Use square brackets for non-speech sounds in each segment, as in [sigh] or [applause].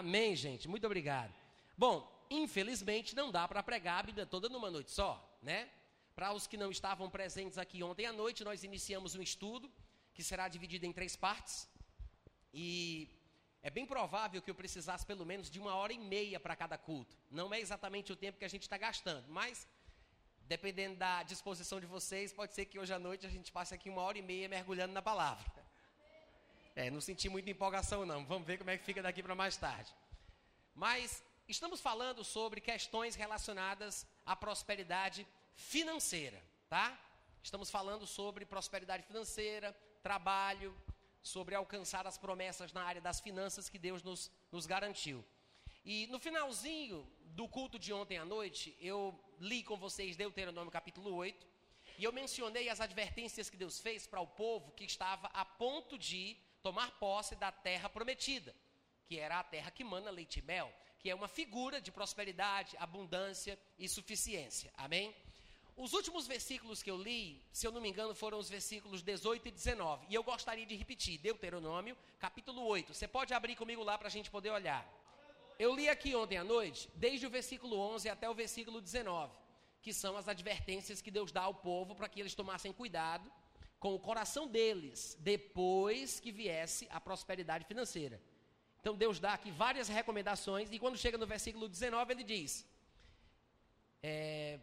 Amém, gente. Muito obrigado. Bom, infelizmente não dá para pregar a Bíblia toda numa noite só, né? Para os que não estavam presentes aqui ontem à noite, nós iniciamos um estudo que será dividido em três partes. E é bem provável que eu precisasse pelo menos de uma hora e meia para cada culto. Não é exatamente o tempo que a gente está gastando, mas dependendo da disposição de vocês, pode ser que hoje à noite a gente passe aqui uma hora e meia mergulhando na palavra. É, não senti muita empolgação não. Vamos ver como é que fica daqui para mais tarde. Mas estamos falando sobre questões relacionadas à prosperidade financeira, tá? Estamos falando sobre prosperidade financeira, trabalho, sobre alcançar as promessas na área das finanças que Deus nos, nos garantiu. E no finalzinho do culto de ontem à noite, eu li com vocês Deuteronômio capítulo 8, e eu mencionei as advertências que Deus fez para o povo que estava a ponto de tomar posse da terra prometida, que era a terra que mana leite e mel, que é uma figura de prosperidade, abundância e suficiência. Amém? Os últimos versículos que eu li, se eu não me engano, foram os versículos 18 e 19. E eu gostaria de repetir, Deuteronômio, capítulo 8. Você pode abrir comigo lá para a gente poder olhar. Eu li aqui ontem à noite, desde o versículo 11 até o versículo 19, que são as advertências que Deus dá ao povo para que eles tomassem cuidado com o coração deles, depois que viesse a prosperidade financeira. Então Deus dá aqui várias recomendações, e quando chega no versículo 19, ele diz: é,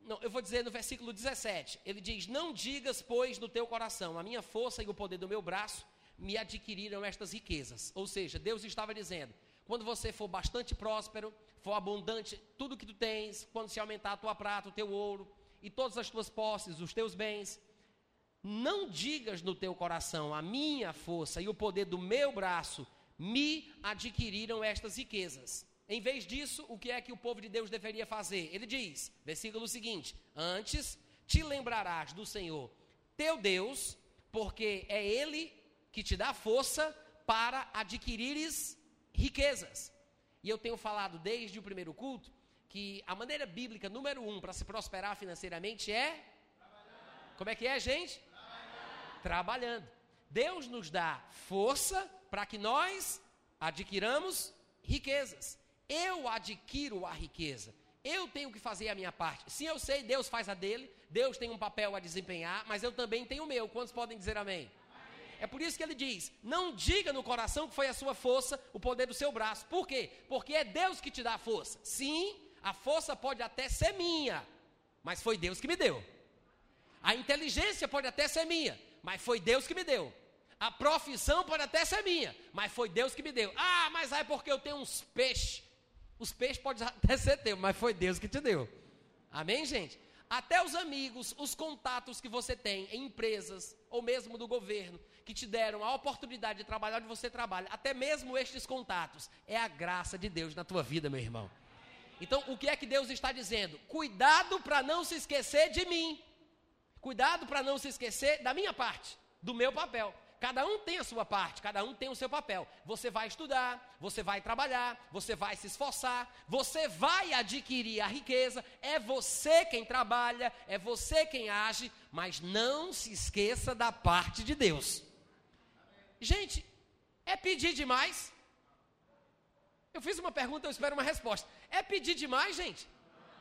não, eu vou dizer no versículo 17. Ele diz: Não digas, pois, no teu coração, a minha força e o poder do meu braço me adquiriram estas riquezas. Ou seja, Deus estava dizendo: quando você for bastante próspero, for abundante, tudo que tu tens, quando se aumentar a tua prata, o teu ouro e todas as tuas posses, os teus bens, não digas no teu coração, a minha força e o poder do meu braço me adquiriram estas riquezas. Em vez disso, o que é que o povo de Deus deveria fazer? Ele diz, versículo seguinte: Antes te lembrarás do Senhor teu Deus, porque é Ele que te dá força para adquirires riquezas. E eu tenho falado desde o primeiro culto que a maneira bíblica número um para se prosperar financeiramente é. Trabalhando. Como é que é, gente? Trabalhando. Trabalhando. Deus nos dá força para que nós adquiramos riquezas. Eu adquiro a riqueza. Eu tenho que fazer a minha parte. Sim, eu sei, Deus faz a dele, Deus tem um papel a desempenhar, mas eu também tenho o meu. Quantos podem dizer amém? amém? É por isso que ele diz: não diga no coração que foi a sua força, o poder do seu braço. Por quê? Porque é Deus que te dá a força. Sim, a força pode até ser minha, mas foi Deus que me deu. A inteligência pode até ser minha, mas foi Deus que me deu. A profissão pode até ser minha, mas foi Deus que me deu. Ah, mas é porque eu tenho uns peixes. Os peixes podem [laughs] até ser teu, mas foi Deus que te deu. Amém, gente? Até os amigos, os contatos que você tem em empresas, ou mesmo do governo, que te deram a oportunidade de trabalhar onde você trabalha, até mesmo estes contatos, é a graça de Deus na tua vida, meu irmão. Então, o que é que Deus está dizendo? Cuidado para não se esquecer de mim. Cuidado para não se esquecer da minha parte, do meu papel. Cada um tem a sua parte, cada um tem o seu papel. Você vai estudar, você vai trabalhar, você vai se esforçar, você vai adquirir a riqueza. É você quem trabalha, é você quem age, mas não se esqueça da parte de Deus. Gente, é pedir demais? Eu fiz uma pergunta, eu espero uma resposta. É pedir demais, gente?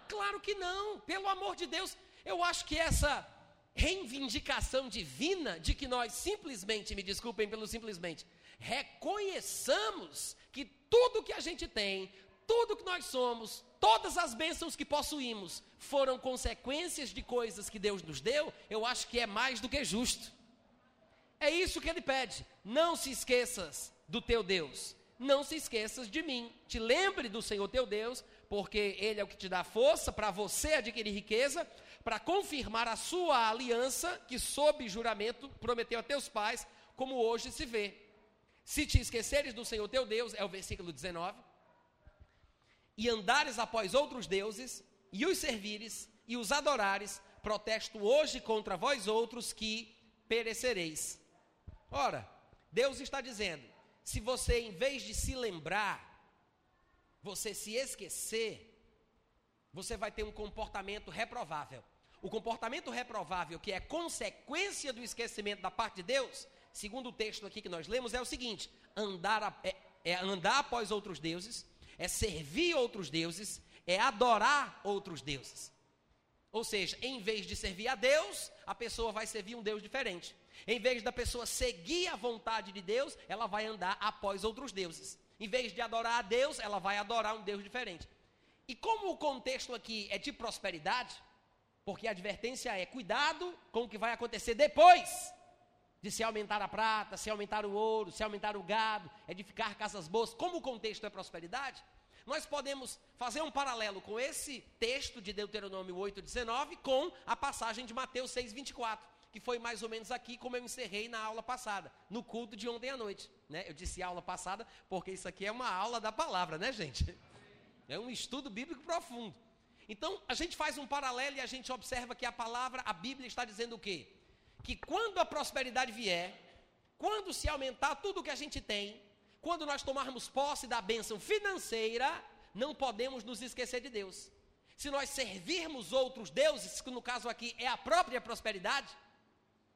Claro que não, pelo amor de Deus. Eu acho que essa reivindicação divina de que nós simplesmente, me desculpem pelo simplesmente, reconheçamos que tudo que a gente tem, tudo que nós somos, todas as bênçãos que possuímos foram consequências de coisas que Deus nos deu, eu acho que é mais do que justo. É isso que ele pede. Não se esqueças do teu Deus. Não se esqueças de mim. Te lembre do Senhor teu Deus, porque Ele é o que te dá força para você adquirir riqueza para confirmar a sua aliança que, sob juramento, prometeu a teus pais, como hoje se vê. Se te esqueceres do Senhor teu Deus, é o versículo 19, e andares após outros deuses, e os servires, e os adorares, protesto hoje contra vós outros que perecereis. Ora, Deus está dizendo: se você, em vez de se lembrar, você se esquecer, você vai ter um comportamento reprovável. O comportamento reprovável, que é consequência do esquecimento da parte de Deus, segundo o texto aqui que nós lemos, é o seguinte: andar a, é, é andar após outros deuses, é servir outros deuses, é adorar outros deuses. Ou seja, em vez de servir a Deus, a pessoa vai servir um Deus diferente. Em vez da pessoa seguir a vontade de Deus, ela vai andar após outros deuses. Em vez de adorar a Deus, ela vai adorar um Deus diferente. E como o contexto aqui é de prosperidade, porque a advertência é cuidado com o que vai acontecer depois de se aumentar a prata, se aumentar o ouro, se aumentar o gado, edificar casas boas. Como o contexto é prosperidade, nós podemos fazer um paralelo com esse texto de Deuteronômio 8:19 com a passagem de Mateus 6:24 que foi mais ou menos aqui como eu encerrei na aula passada, no culto de ontem à noite. Né? Eu disse aula passada porque isso aqui é uma aula da palavra, né, gente? É um estudo bíblico profundo. Então, a gente faz um paralelo e a gente observa que a palavra, a Bíblia está dizendo o quê? Que quando a prosperidade vier, quando se aumentar tudo o que a gente tem, quando nós tomarmos posse da bênção financeira, não podemos nos esquecer de Deus. Se nós servirmos outros deuses, que no caso aqui é a própria prosperidade,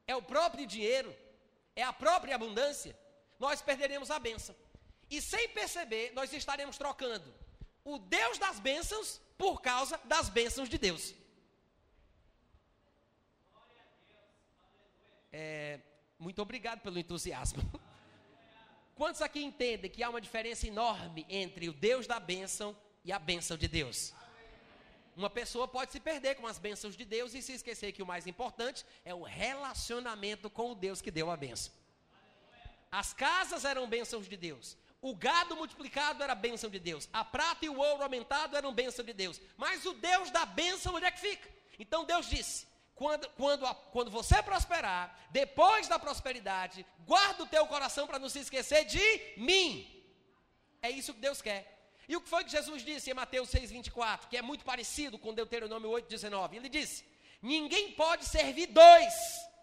é o próprio dinheiro, é a própria abundância, nós perderemos a bênção. E sem perceber, nós estaremos trocando o Deus das bênçãos por causa das bênçãos de Deus. É, muito obrigado pelo entusiasmo. [laughs] Quantos aqui entendem que há uma diferença enorme entre o Deus da bênção e a bênção de Deus? Uma pessoa pode se perder com as bênçãos de Deus e se esquecer que o mais importante é o relacionamento com o Deus que deu a bênção. As casas eram bênçãos de Deus. O gado multiplicado era bênção de Deus. A prata e o ouro aumentado eram bênção de Deus. Mas o Deus da bênção, onde é que fica? Então Deus disse: quando, quando, quando você prosperar, depois da prosperidade, guarda o teu coração para não se esquecer de mim. É isso que Deus quer. E o que foi que Jesus disse em Mateus 6,24, que é muito parecido com Deuteronômio 8,19? Ele disse: Ninguém pode servir dois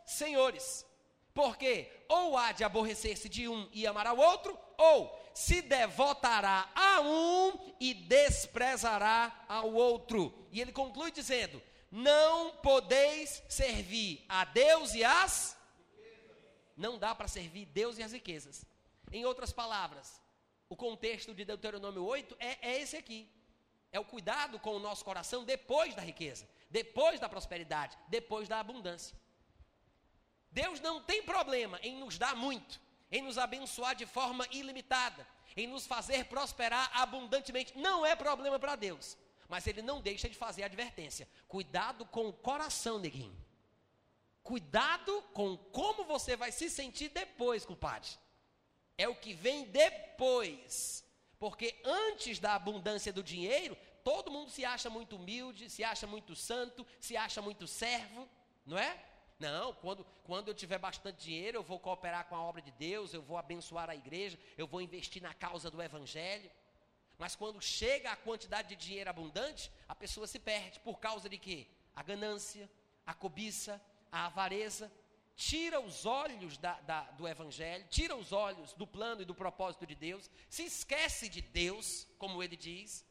senhores, porque ou há de aborrecer-se de um e amar ao outro, ou se devotará a um e desprezará ao outro. E ele conclui dizendo: Não podeis servir a Deus e as. Não dá para servir Deus e as riquezas. Em outras palavras, o contexto de Deuteronômio 8 é, é esse aqui. É o cuidado com o nosso coração depois da riqueza, depois da prosperidade, depois da abundância. Deus não tem problema em nos dar muito, em nos abençoar de forma ilimitada, em nos fazer prosperar abundantemente. Não é problema para Deus. Mas ele não deixa de fazer advertência. Cuidado com o coração, neguinho. Cuidado com como você vai se sentir depois, culpado é o que vem depois. Porque antes da abundância do dinheiro, todo mundo se acha muito humilde, se acha muito santo, se acha muito servo, não é? Não, quando, quando eu tiver bastante dinheiro, eu vou cooperar com a obra de Deus, eu vou abençoar a igreja, eu vou investir na causa do evangelho. Mas quando chega a quantidade de dinheiro abundante, a pessoa se perde por causa de quê? A ganância, a cobiça, a avareza, tira os olhos da, da, do Evangelho, tira os olhos do plano e do propósito de Deus, se esquece de Deus, como ele diz,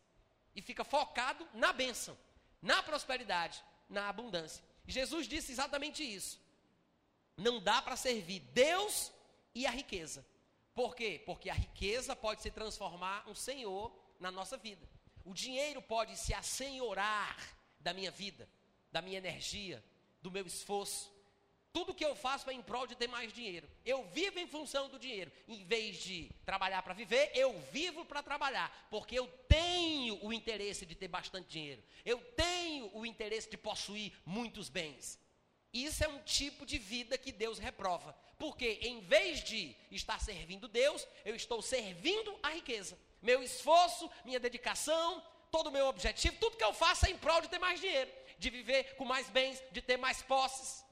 e fica focado na bênção, na prosperidade, na abundância. Jesus disse exatamente isso. Não dá para servir Deus e a riqueza. Por quê? Porque a riqueza pode se transformar um senhor na nossa vida. O dinheiro pode se assenhorar da minha vida, da minha energia, do meu esforço. Tudo que eu faço é em prol de ter mais dinheiro. Eu vivo em função do dinheiro. Em vez de trabalhar para viver, eu vivo para trabalhar. Porque eu tenho o interesse de ter bastante dinheiro. Eu tenho o interesse de possuir muitos bens. Isso é um tipo de vida que Deus reprova. Porque em vez de estar servindo Deus, eu estou servindo a riqueza. Meu esforço, minha dedicação, todo o meu objetivo, tudo que eu faço é em prol de ter mais dinheiro, de viver com mais bens, de ter mais posses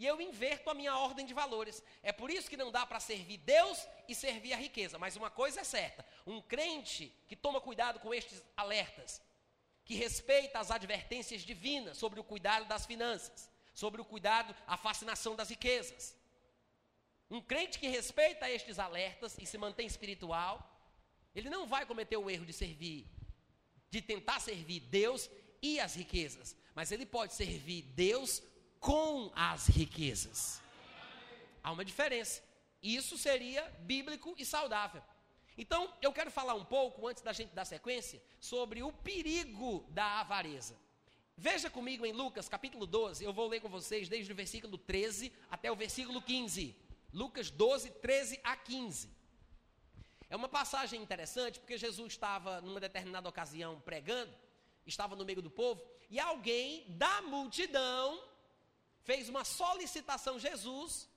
e eu inverto a minha ordem de valores. É por isso que não dá para servir Deus e servir a riqueza. Mas uma coisa é certa: um crente que toma cuidado com estes alertas, que respeita as advertências divinas sobre o cuidado das finanças, sobre o cuidado, a fascinação das riquezas. Um crente que respeita estes alertas e se mantém espiritual, ele não vai cometer o erro de servir, de tentar servir Deus e as riquezas, mas ele pode servir Deus com as riquezas. Há uma diferença. Isso seria bíblico e saudável. Então, eu quero falar um pouco, antes da gente dar sequência, sobre o perigo da avareza. Veja comigo em Lucas capítulo 12, eu vou ler com vocês desde o versículo 13 até o versículo 15. Lucas 12, 13 a 15. É uma passagem interessante, porque Jesus estava, numa determinada ocasião, pregando, estava no meio do povo, e alguém da multidão fez uma solicitação Jesus,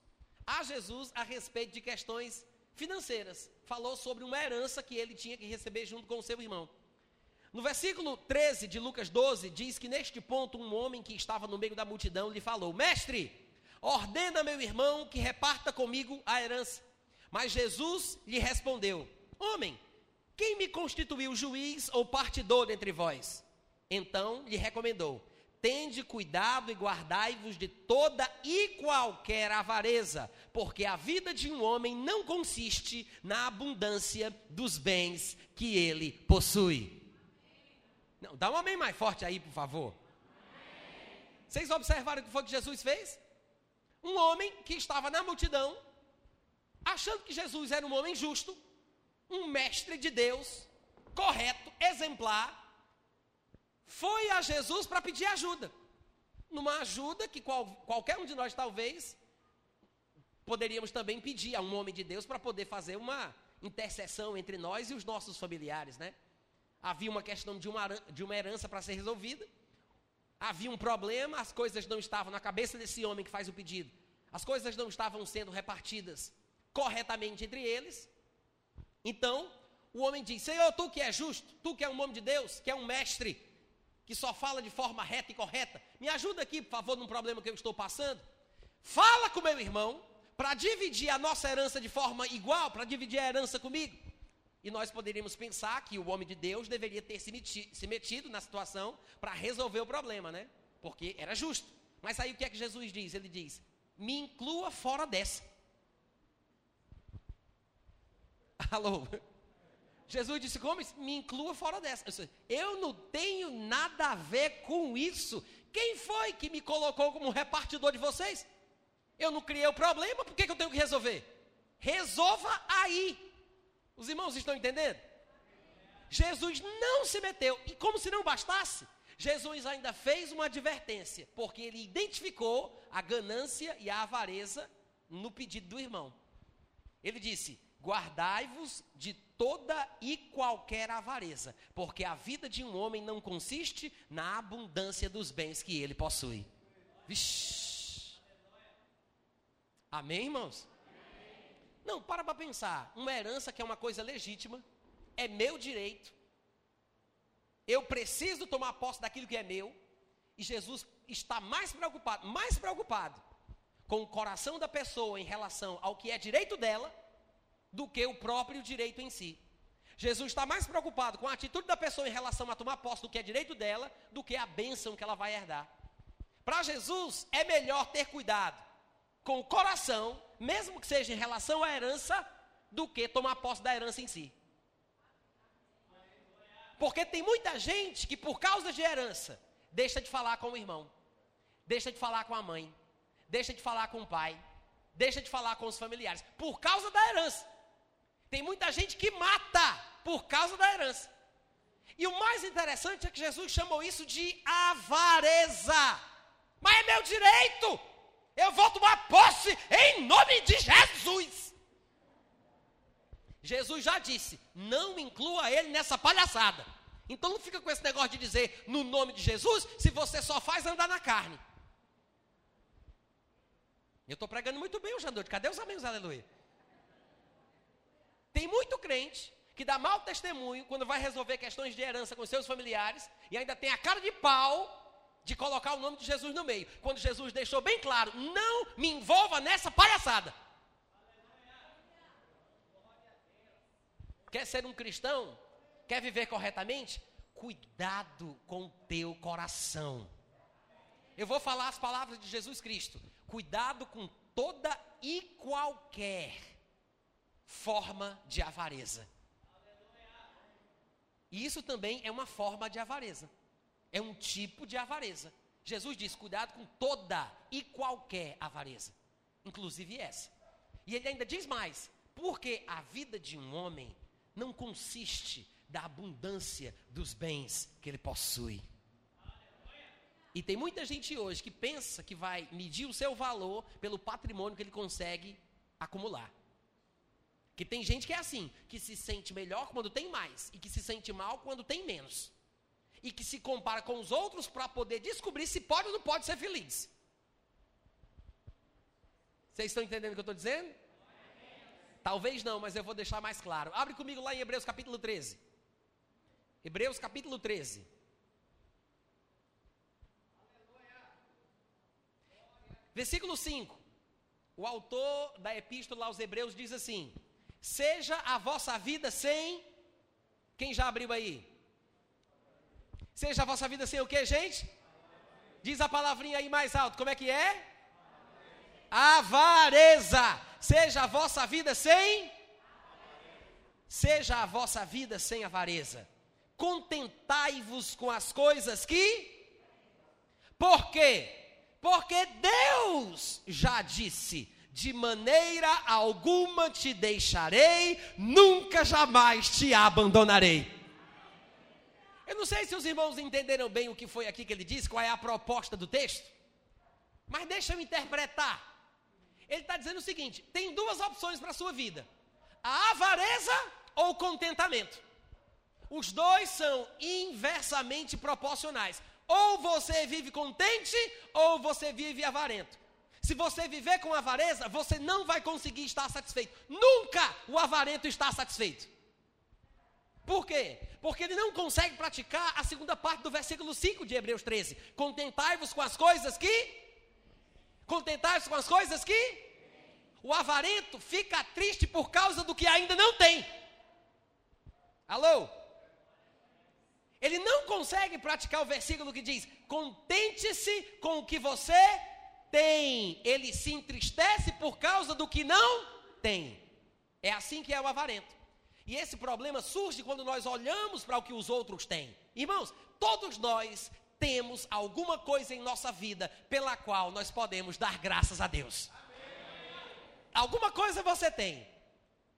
a Jesus a respeito de questões financeiras. Falou sobre uma herança que ele tinha que receber junto com o seu irmão. No versículo 13 de Lucas 12, diz que neste ponto um homem que estava no meio da multidão lhe falou: Mestre, ordena meu irmão que reparta comigo a herança. Mas Jesus lhe respondeu: Homem, quem me constituiu juiz ou partidor entre vós? Então lhe recomendou: Tende cuidado e guardai-vos de toda e qualquer avareza, porque a vida de um homem não consiste na abundância dos bens que ele possui. Não, dá um amém mais forte aí, por favor. Vocês observaram o que foi que Jesus fez? Um homem que estava na multidão, achando que Jesus era um homem justo, um mestre de Deus, correto, exemplar, foi a Jesus para pedir ajuda. Numa ajuda que qual, qualquer um de nós talvez poderíamos também pedir a um homem de Deus para poder fazer uma intercessão entre nós e os nossos familiares, né? Havia uma questão de uma, de uma herança para ser resolvida. Havia um problema, as coisas não estavam na cabeça desse homem que faz o pedido. As coisas não estavam sendo repartidas corretamente entre eles. Então, o homem diz: Senhor, tu que é justo, tu que é um homem de Deus, que é um mestre, que só fala de forma reta e correta, me ajuda aqui, por favor, num problema que eu estou passando. Fala com meu irmão para dividir a nossa herança de forma igual, para dividir a herança comigo. E nós poderíamos pensar que o homem de Deus deveria ter se metido, se metido na situação para resolver o problema, né? Porque era justo. Mas aí o que é que Jesus diz? Ele diz: me inclua fora dessa. [laughs] Alô? Jesus disse: Como? Me inclua fora dessa. Eu não tenho nada a ver com isso. Quem foi que me colocou como repartidor de vocês? Eu não criei o problema, por que, que eu tenho que resolver? Resolva aí. Os irmãos estão entendendo? Jesus não se meteu. E como se não bastasse, Jesus ainda fez uma advertência, porque ele identificou a ganância e a avareza no pedido do irmão. Ele disse: Guardai-vos de toda e qualquer avareza, porque a vida de um homem não consiste na abundância dos bens que ele possui. Vixe. Amém, irmãos? Não, para para pensar. Uma herança que é uma coisa legítima, é meu direito. Eu preciso tomar posse daquilo que é meu. E Jesus está mais preocupado, mais preocupado com o coração da pessoa em relação ao que é direito dela do que o próprio direito em si. Jesus está mais preocupado com a atitude da pessoa em relação a tomar posse do que é direito dela, do que a bênção que ela vai herdar. Para Jesus, é melhor ter cuidado com o coração, mesmo que seja em relação à herança, do que tomar posse da herança em si. Porque tem muita gente que, por causa de herança, deixa de falar com o irmão, deixa de falar com a mãe, deixa de falar com o pai, deixa de falar com os familiares, por causa da herança. Tem muita gente que mata por causa da herança. E o mais interessante é que Jesus chamou isso de avareza. Mas é meu direito. Eu vou tomar posse em nome de Jesus. Jesus já disse: não inclua ele nessa palhaçada. Então não fica com esse negócio de dizer no nome de Jesus, se você só faz andar na carne. Eu estou pregando muito bem à noite. Cadê os amigos? Aleluia. Tem muito crente que dá mau testemunho quando vai resolver questões de herança com seus familiares e ainda tem a cara de pau de colocar o nome de Jesus no meio. Quando Jesus deixou bem claro: não me envolva nessa palhaçada. Quer ser um cristão? Quer viver corretamente? Cuidado com o teu coração. Eu vou falar as palavras de Jesus Cristo. Cuidado com toda e qualquer forma de avareza. E isso também é uma forma de avareza. É um tipo de avareza. Jesus diz: cuidado com toda e qualquer avareza, inclusive essa. E ele ainda diz mais: porque a vida de um homem não consiste da abundância dos bens que ele possui. E tem muita gente hoje que pensa que vai medir o seu valor pelo patrimônio que ele consegue acumular. Que tem gente que é assim, que se sente melhor quando tem mais e que se sente mal quando tem menos. E que se compara com os outros para poder descobrir se pode ou não pode ser feliz. Vocês estão entendendo o que eu estou dizendo? Talvez não, mas eu vou deixar mais claro. Abre comigo lá em Hebreus capítulo 13. Hebreus capítulo 13. Versículo 5. O autor da epístola aos Hebreus diz assim: Seja a vossa vida sem. Quem já abriu aí? Seja a vossa vida sem o que, gente? Diz a palavrinha aí mais alto, como é que é? Avareza. Seja a vossa vida sem. Seja a vossa vida sem avareza. Contentai-vos com as coisas que. Por quê? Porque Deus já disse: de maneira alguma te deixarei, nunca jamais te abandonarei. Eu não sei se os irmãos entenderam bem o que foi aqui que ele disse, qual é a proposta do texto, mas deixa eu interpretar. Ele está dizendo o seguinte: tem duas opções para a sua vida: a avareza ou o contentamento. Os dois são inversamente proporcionais. Ou você vive contente, ou você vive avarento. Se você viver com avareza, você não vai conseguir estar satisfeito. Nunca o avarento está satisfeito. Por quê? Porque ele não consegue praticar a segunda parte do versículo 5 de Hebreus 13. Contentai-vos com as coisas que. Contentai-vos com as coisas que. O avarento fica triste por causa do que ainda não tem. Alô? Ele não consegue praticar o versículo que diz: contente-se com o que você tem. Ele se entristece por causa do que não tem. É assim que é o avarento. E esse problema surge quando nós olhamos para o que os outros têm. Irmãos, todos nós temos alguma coisa em nossa vida pela qual nós podemos dar graças a Deus. Alguma coisa você tem.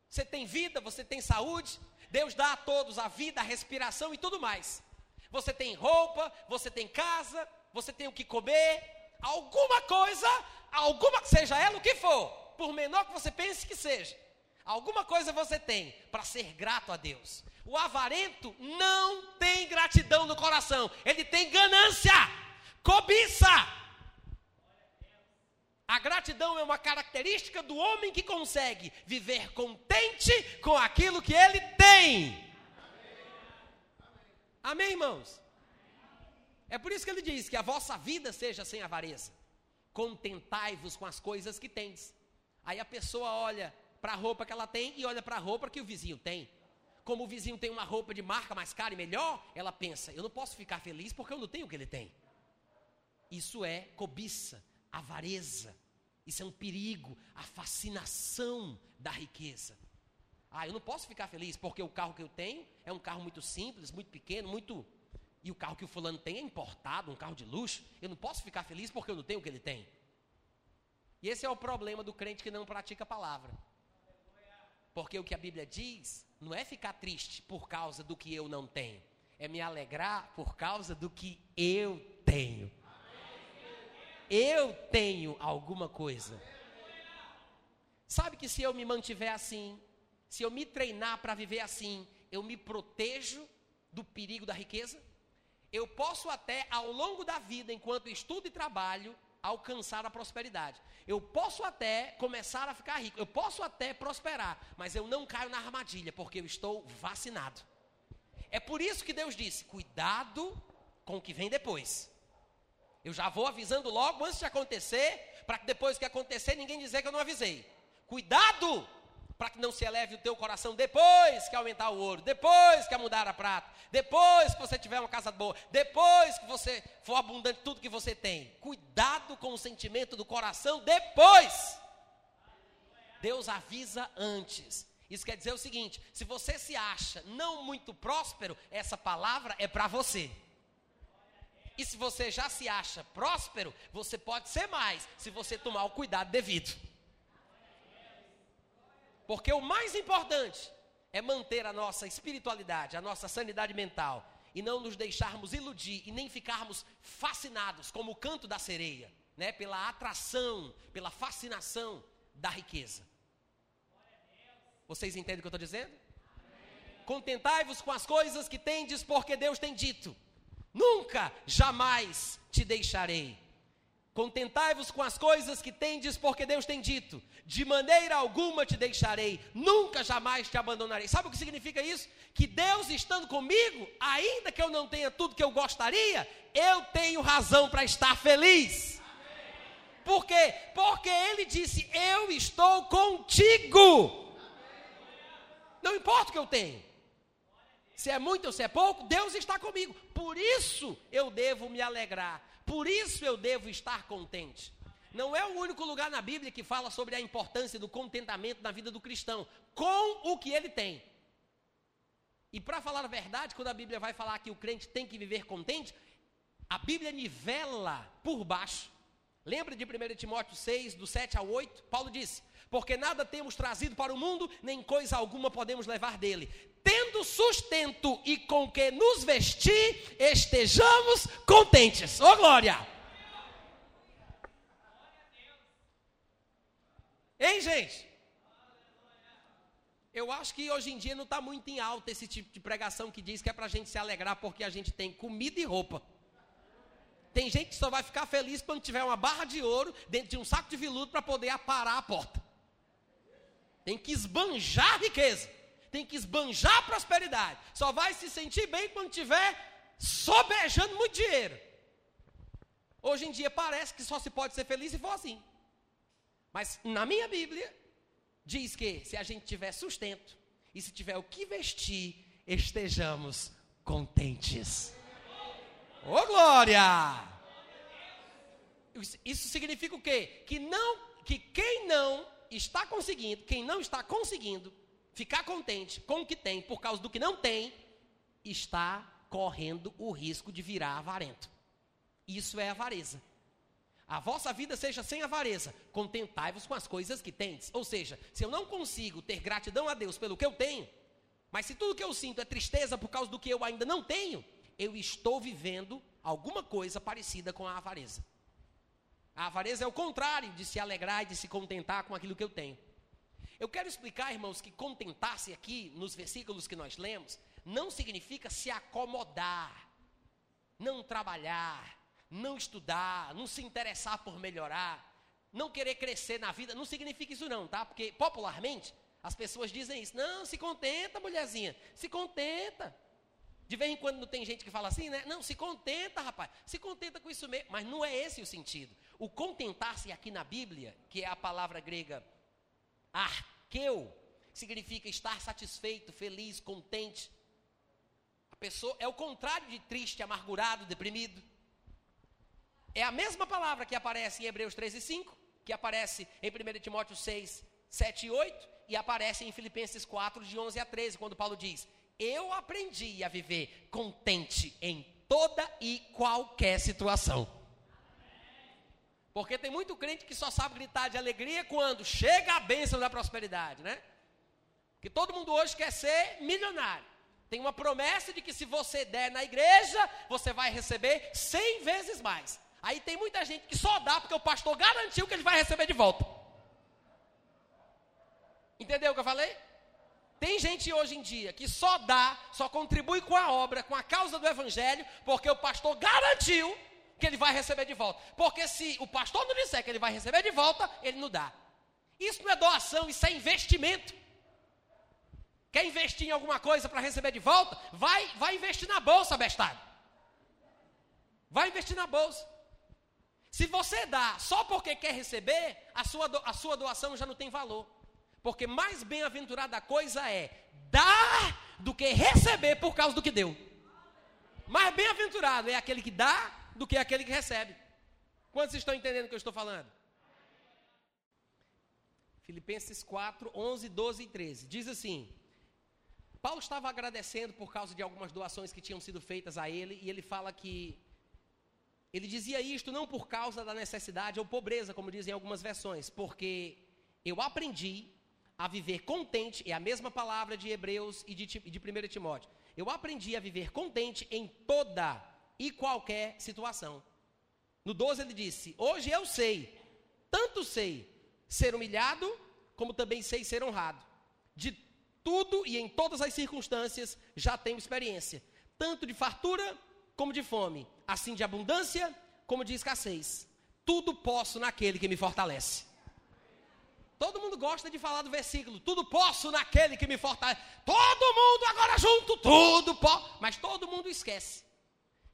Você tem vida, você tem saúde, Deus dá a todos a vida, a respiração e tudo mais. Você tem roupa, você tem casa, você tem o que comer, alguma coisa, alguma seja ela o que for, por menor que você pense que seja. Alguma coisa você tem para ser grato a Deus. O avarento não tem gratidão no coração, ele tem ganância, cobiça. A gratidão é uma característica do homem que consegue viver contente com aquilo que ele tem. Amém, irmãos? É por isso que ele diz que a vossa vida seja sem avareza. Contentai-vos com as coisas que tens. Aí a pessoa olha para a roupa que ela tem e olha para a roupa que o vizinho tem. Como o vizinho tem uma roupa de marca mais cara e melhor, ela pensa: eu não posso ficar feliz porque eu não tenho o que ele tem. Isso é cobiça, avareza. Isso é um perigo, a fascinação da riqueza. Ah, eu não posso ficar feliz porque o carro que eu tenho é um carro muito simples, muito pequeno, muito. E o carro que o fulano tem é importado, um carro de luxo. Eu não posso ficar feliz porque eu não tenho o que ele tem. E esse é o problema do crente que não pratica a palavra. Porque o que a Bíblia diz não é ficar triste por causa do que eu não tenho, é me alegrar por causa do que eu tenho eu tenho alguma coisa. Sabe que se eu me mantiver assim, se eu me treinar para viver assim, eu me protejo do perigo da riqueza? Eu posso até, ao longo da vida, enquanto estudo e trabalho, alcançar a prosperidade. Eu posso até começar a ficar rico, eu posso até prosperar, mas eu não caio na armadilha, porque eu estou vacinado. É por isso que Deus disse: cuidado com o que vem depois. Eu já vou avisando logo antes de acontecer, para que depois que acontecer ninguém dizer que eu não avisei. Cuidado para que não se eleve o teu coração depois que aumentar o ouro, depois que mudar a prata, depois que você tiver uma casa boa, depois que você for abundante tudo que você tem. Cuidado com o sentimento do coração depois. Deus avisa antes. Isso quer dizer o seguinte: se você se acha não muito próspero, essa palavra é para você. E se você já se acha próspero, você pode ser mais, se você tomar o cuidado devido. Porque o mais importante é manter a nossa espiritualidade, a nossa sanidade mental e não nos deixarmos iludir e nem ficarmos fascinados como o canto da sereia, né, pela atração, pela fascinação da riqueza. Vocês entendem o que eu estou dizendo? Contentai-vos com as coisas que tendes, porque Deus tem dito: Nunca, jamais te deixarei. Contentai-vos com as coisas que tendes, porque Deus tem dito: De maneira alguma te deixarei, nunca jamais te abandonarei. Sabe o que significa isso? Que Deus estando comigo, ainda que eu não tenha tudo que eu gostaria, eu tenho razão para estar feliz. Por quê? Porque Ele disse: Eu estou contigo. Não importa o que eu tenho. Se é muito ou se é pouco, Deus está comigo. Por isso eu devo me alegrar. Por isso eu devo estar contente. Não é o único lugar na Bíblia que fala sobre a importância do contentamento na vida do cristão, com o que ele tem. E para falar a verdade, quando a Bíblia vai falar que o crente tem que viver contente, a Bíblia nivela por baixo. Lembra de 1 Timóteo 6, do 7 ao 8? Paulo disse: Porque nada temos trazido para o mundo, nem coisa alguma podemos levar dele tendo sustento e com que nos vestir, estejamos contentes. Ô oh, glória! Hein, gente? Eu acho que hoje em dia não está muito em alta esse tipo de pregação que diz que é para a gente se alegrar porque a gente tem comida e roupa. Tem gente que só vai ficar feliz quando tiver uma barra de ouro dentro de um saco de veludo para poder aparar a porta. Tem que esbanjar a riqueza tem que esbanjar a prosperidade. Só vai se sentir bem quando tiver sobejando muito dinheiro. Hoje em dia parece que só se pode ser feliz se for assim. Mas na minha Bíblia diz que se a gente tiver sustento e se tiver o que vestir, estejamos contentes. Ô oh, glória! Isso significa o quê? Que não, que quem não está conseguindo, quem não está conseguindo ficar contente com o que tem por causa do que não tem, está correndo o risco de virar avarento. Isso é avareza. A vossa vida seja sem avareza, contentai-vos com as coisas que tendes. Ou seja, se eu não consigo ter gratidão a Deus pelo que eu tenho, mas se tudo que eu sinto é tristeza por causa do que eu ainda não tenho, eu estou vivendo alguma coisa parecida com a avareza. A avareza é o contrário de se alegrar e de se contentar com aquilo que eu tenho. Eu quero explicar, irmãos, que contentar-se aqui, nos versículos que nós lemos, não significa se acomodar, não trabalhar, não estudar, não se interessar por melhorar, não querer crescer na vida, não significa isso não, tá? Porque popularmente as pessoas dizem isso. Não, se contenta, mulherzinha, se contenta. De vez em quando não tem gente que fala assim, né? Não, se contenta, rapaz, se contenta com isso mesmo. Mas não é esse o sentido. O contentar-se aqui na Bíblia, que é a palavra grega Arqueu significa estar satisfeito, feliz, contente. A pessoa é o contrário de triste, amargurado, deprimido. É a mesma palavra que aparece em Hebreus 13 e 5, que aparece em 1 Timóteo 6, 7 e 8, e aparece em Filipenses 4, de 11 a 13, quando Paulo diz: Eu aprendi a viver contente em toda e qualquer situação. Porque tem muito crente que só sabe gritar de alegria quando chega a bênção da prosperidade, né? Que todo mundo hoje quer ser milionário. Tem uma promessa de que se você der na igreja, você vai receber 100 vezes mais. Aí tem muita gente que só dá porque o pastor garantiu que ele vai receber de volta. Entendeu o que eu falei? Tem gente hoje em dia que só dá, só contribui com a obra, com a causa do evangelho, porque o pastor garantiu que ele vai receber de volta. Porque se o pastor não disser que ele vai receber de volta, ele não dá. Isso não é doação, isso é investimento. Quer investir em alguma coisa para receber de volta? Vai, vai investir na bolsa, bestado. Vai investir na bolsa. Se você dá só porque quer receber, a sua, do, a sua doação já não tem valor. Porque mais bem-aventurada a coisa é dar do que receber por causa do que deu. Mais bem-aventurado é aquele que dá do que aquele que recebe. Quantos estão entendendo o que eu estou falando? Filipenses 4, 11, 12 e 13. Diz assim: Paulo estava agradecendo por causa de algumas doações que tinham sido feitas a ele, e ele fala que ele dizia isto não por causa da necessidade ou pobreza, como dizem algumas versões, porque eu aprendi a viver contente, é a mesma palavra de Hebreus e de, de 1 Timóteo. Eu aprendi a viver contente em toda e qualquer situação. No 12 ele disse: Hoje eu sei, tanto sei ser humilhado, como também sei ser honrado. De tudo e em todas as circunstâncias já tenho experiência, tanto de fartura como de fome, assim de abundância como de escassez. Tudo posso naquele que me fortalece. Todo mundo gosta de falar do versículo, tudo posso naquele que me fortalece. Todo mundo agora junto, tudo posso. Mas todo mundo esquece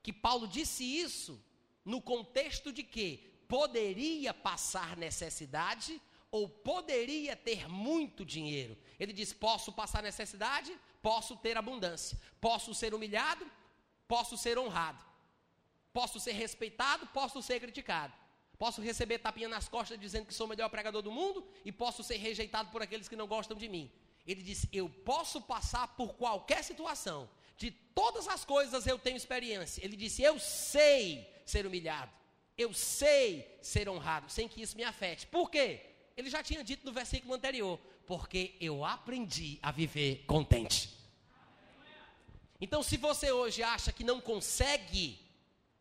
que Paulo disse isso no contexto de que poderia passar necessidade ou poderia ter muito dinheiro. Ele diz: posso passar necessidade, posso ter abundância, posso ser humilhado, posso ser honrado, posso ser respeitado, posso ser criticado. Posso receber tapinha nas costas dizendo que sou o melhor pregador do mundo e posso ser rejeitado por aqueles que não gostam de mim. Ele disse: Eu posso passar por qualquer situação. De todas as coisas eu tenho experiência. Ele disse: Eu sei ser humilhado. Eu sei ser honrado, sem que isso me afete. Por quê? Ele já tinha dito no versículo anterior: Porque eu aprendi a viver contente. Então, se você hoje acha que não consegue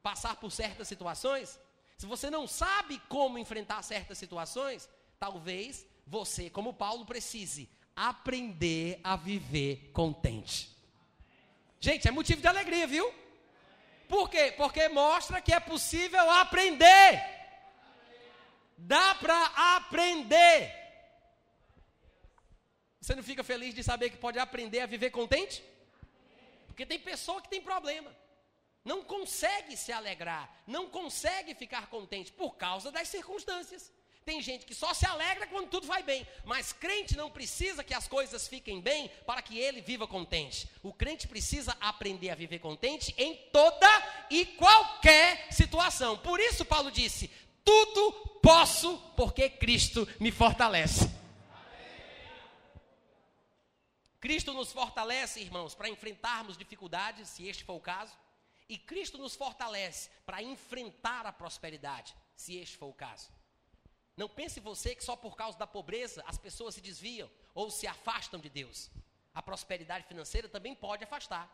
passar por certas situações, se você não sabe como enfrentar certas situações, talvez você, como Paulo, precise aprender a viver contente. Gente, é motivo de alegria, viu? Por quê? Porque mostra que é possível aprender. Dá para aprender. Você não fica feliz de saber que pode aprender a viver contente? Porque tem pessoa que tem problema não consegue se alegrar, não consegue ficar contente por causa das circunstâncias. Tem gente que só se alegra quando tudo vai bem, mas crente não precisa que as coisas fiquem bem para que ele viva contente. O crente precisa aprender a viver contente em toda e qualquer situação. Por isso, Paulo disse: Tudo posso porque Cristo me fortalece. Cristo nos fortalece, irmãos, para enfrentarmos dificuldades, se este for o caso. E Cristo nos fortalece para enfrentar a prosperidade, se este for o caso. Não pense você que só por causa da pobreza as pessoas se desviam ou se afastam de Deus. A prosperidade financeira também pode afastar.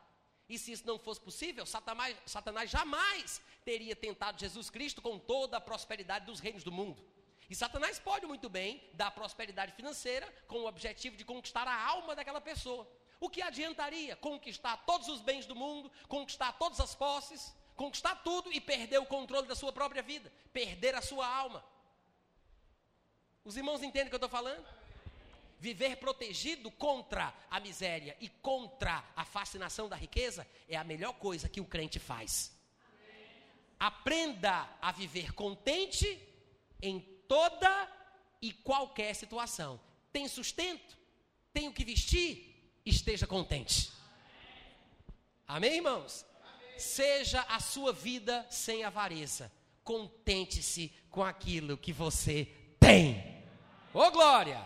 E se isso não fosse possível, Satanás, Satanás jamais teria tentado Jesus Cristo com toda a prosperidade dos reinos do mundo. E Satanás pode muito bem dar prosperidade financeira com o objetivo de conquistar a alma daquela pessoa. O que adiantaria conquistar todos os bens do mundo, conquistar todas as posses, conquistar tudo e perder o controle da sua própria vida, perder a sua alma? Os irmãos entendem o que eu estou falando? Viver protegido contra a miséria e contra a fascinação da riqueza é a melhor coisa que o crente faz. Aprenda a viver contente em toda e qualquer situação. Tem sustento? Tem o que vestir? esteja contente. Amém, irmãos? Seja a sua vida sem avareza. Contente-se com aquilo que você tem. Ô oh, glória!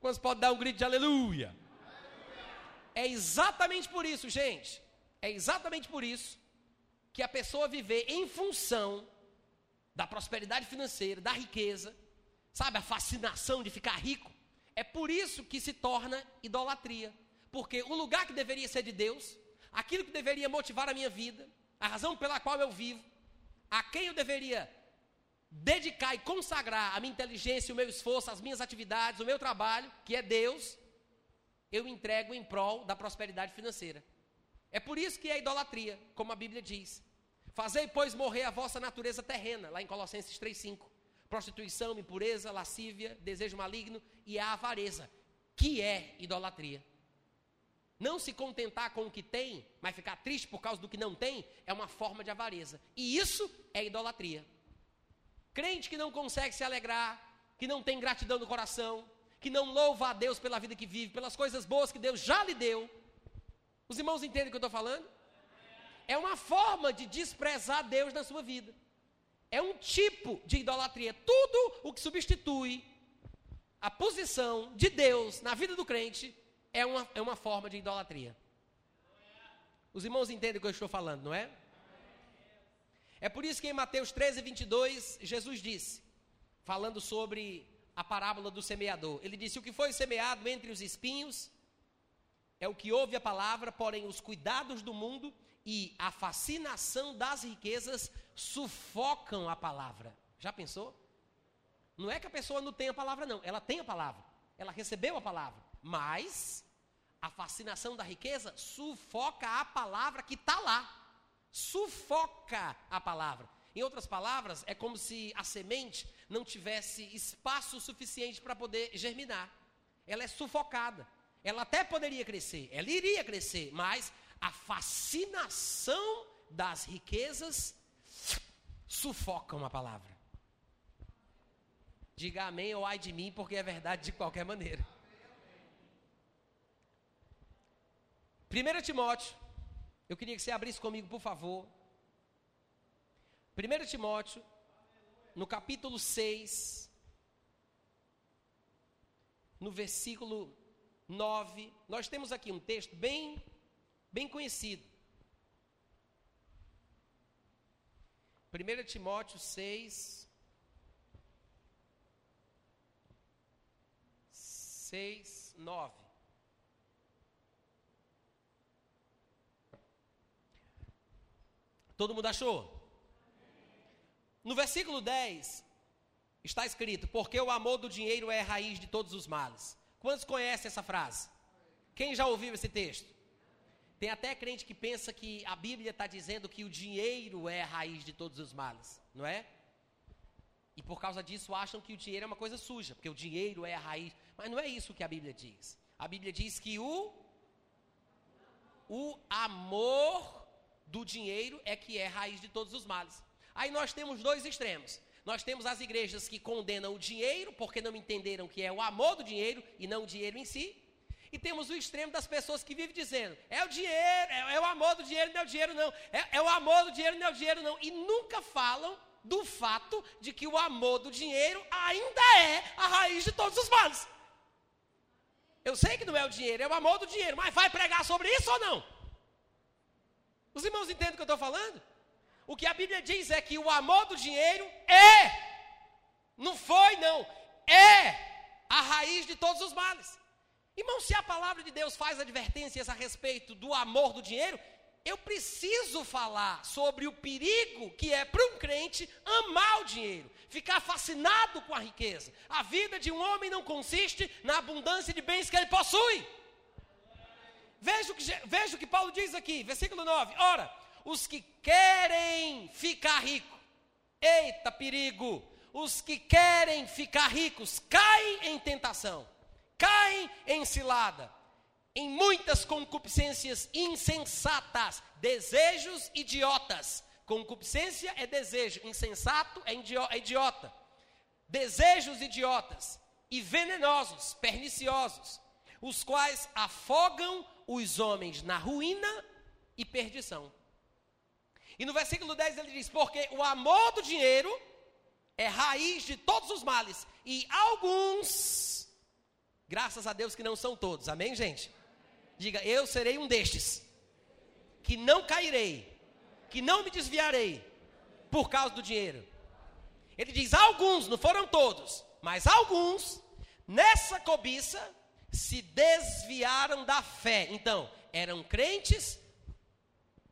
Quantos podem dar um grito de aleluia? É exatamente por isso, gente. É exatamente por isso que a pessoa viver em função da prosperidade financeira, da riqueza, sabe, a fascinação de ficar rico, é por isso que se torna idolatria. Porque o lugar que deveria ser de Deus, aquilo que deveria motivar a minha vida, a razão pela qual eu vivo, a quem eu deveria dedicar e consagrar a minha inteligência, o meu esforço, as minhas atividades, o meu trabalho, que é Deus, eu entrego em prol da prosperidade financeira. É por isso que é idolatria, como a Bíblia diz. Fazei, pois, morrer a vossa natureza terrena, lá em Colossenses 3,5. Prostituição, impureza, lascívia, desejo maligno e a avareza, que é idolatria. Não se contentar com o que tem, mas ficar triste por causa do que não tem, é uma forma de avareza. E isso é idolatria. Crente que não consegue se alegrar, que não tem gratidão no coração, que não louva a Deus pela vida que vive, pelas coisas boas que Deus já lhe deu. Os irmãos entendem o que eu estou falando? É uma forma de desprezar Deus na sua vida. É um tipo de idolatria. Tudo o que substitui a posição de Deus na vida do crente é uma, é uma forma de idolatria. Os irmãos entendem o que eu estou falando, não é? É por isso que em Mateus 13, 22, Jesus disse, falando sobre a parábola do semeador. Ele disse: O que foi semeado entre os espinhos é o que ouve a palavra, porém os cuidados do mundo e a fascinação das riquezas sufocam a palavra. Já pensou? Não é que a pessoa não tem a palavra, não. Ela tem a palavra. Ela recebeu a palavra. Mas a fascinação da riqueza sufoca a palavra que está lá. Sufoca a palavra. Em outras palavras, é como se a semente não tivesse espaço suficiente para poder germinar. Ela é sufocada. Ela até poderia crescer, ela iria crescer, mas a fascinação das riquezas sufocam a palavra. Diga amém ou ai de mim, porque é verdade de qualquer maneira. 1 Timóteo, eu queria que você abrisse comigo, por favor. 1 Timóteo, no capítulo 6, no versículo 9, nós temos aqui um texto bem, bem conhecido. 1 Timóteo 6, 6, 9. Todo mundo achou? No versículo 10 está escrito: Porque o amor do dinheiro é a raiz de todos os males. Quantos conhecem essa frase? Quem já ouviu esse texto? Tem até crente que pensa que a Bíblia está dizendo que o dinheiro é a raiz de todos os males, não é? E por causa disso acham que o dinheiro é uma coisa suja, porque o dinheiro é a raiz. Mas não é isso que a Bíblia diz. A Bíblia diz que o, o amor do dinheiro é que é raiz de todos os males. Aí nós temos dois extremos. Nós temos as igrejas que condenam o dinheiro porque não entenderam que é o amor do dinheiro e não o dinheiro em si. E temos o extremo das pessoas que vivem dizendo: é o dinheiro, é, é o amor do dinheiro, não é o dinheiro, não. É, é o amor do dinheiro, não é o dinheiro, não. E nunca falam do fato de que o amor do dinheiro ainda é a raiz de todos os males. Eu sei que não é o dinheiro, é o amor do dinheiro, mas vai pregar sobre isso ou não? Os irmãos entendem o que eu estou falando? O que a Bíblia diz é que o amor do dinheiro é, não foi, não, é a raiz de todos os males. Irmão, se a palavra de Deus faz advertências a respeito do amor do dinheiro, eu preciso falar sobre o perigo que é para um crente amar o dinheiro, ficar fascinado com a riqueza. A vida de um homem não consiste na abundância de bens que ele possui. Veja o que, veja o que Paulo diz aqui, versículo 9: Ora, os que querem ficar ricos, eita perigo! Os que querem ficar ricos caem em tentação, caem em cilada em muitas concupiscências insensatas, desejos idiotas. Concupiscência é desejo, insensato é, é idiota. Desejos idiotas e venenosos, perniciosos, os quais afogam os homens na ruína e perdição. E no versículo 10 ele diz: Porque o amor do dinheiro é raiz de todos os males, e alguns, graças a Deus que não são todos, amém, gente? Diga, eu serei um destes, que não cairei, que não me desviarei por causa do dinheiro. Ele diz: alguns, não foram todos, mas alguns, nessa cobiça, se desviaram da fé. Então, eram crentes,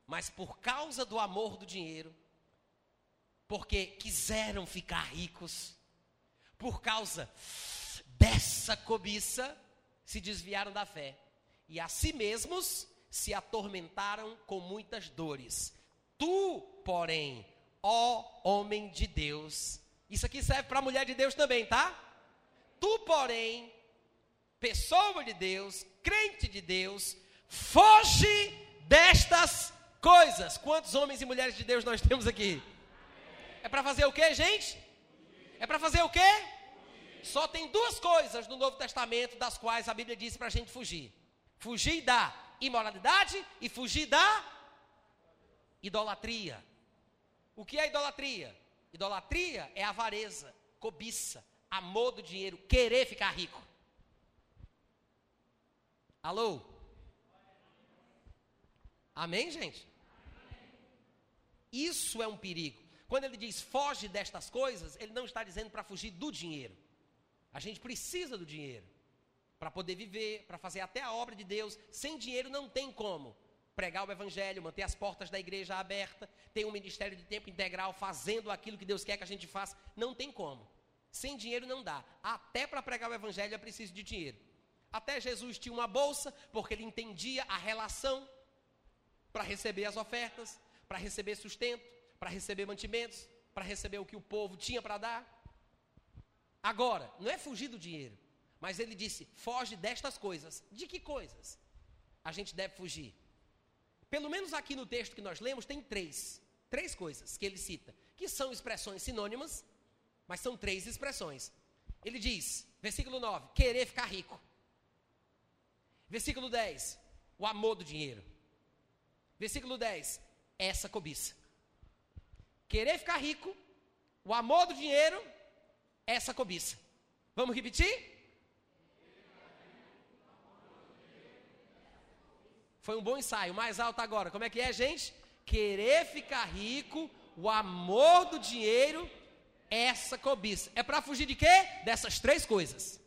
mas por causa do amor do dinheiro, porque quiseram ficar ricos, por causa dessa cobiça, se desviaram da fé e a si mesmos se atormentaram com muitas dores. Tu, porém, ó homem de Deus, isso aqui serve para a mulher de Deus também, tá? Tu, porém, pessoa de Deus, crente de Deus, foge destas coisas. Quantos homens e mulheres de Deus nós temos aqui? É para fazer o que, gente? É para fazer o quê? Só tem duas coisas no Novo Testamento das quais a Bíblia diz para a gente fugir: Fugir da imoralidade e fugir da idolatria. O que é idolatria? Idolatria é avareza, cobiça, amor do dinheiro, querer ficar rico. Alô? Amém, gente? Isso é um perigo. Quando ele diz foge destas coisas, ele não está dizendo para fugir do dinheiro. A gente precisa do dinheiro para poder viver, para fazer até a obra de Deus. Sem dinheiro não tem como pregar o evangelho, manter as portas da igreja abertas, ter um ministério de tempo integral fazendo aquilo que Deus quer que a gente faça. Não tem como. Sem dinheiro não dá. Até para pregar o evangelho é preciso de dinheiro. Até Jesus tinha uma bolsa, porque ele entendia a relação para receber as ofertas, para receber sustento, para receber mantimentos, para receber o que o povo tinha para dar. Agora, não é fugir do dinheiro, mas ele disse: foge destas coisas. De que coisas a gente deve fugir? Pelo menos aqui no texto que nós lemos, tem três. Três coisas que ele cita, que são expressões sinônimas, mas são três expressões. Ele diz, versículo 9: querer ficar rico. Versículo 10: o amor do dinheiro. Versículo 10: essa cobiça. Querer ficar rico, o amor do dinheiro, essa cobiça. Vamos repetir? Foi um bom ensaio. Mais alto agora. Como é que é, gente? Querer ficar rico, o amor do dinheiro, essa cobiça. É para fugir de quê? Dessas três coisas.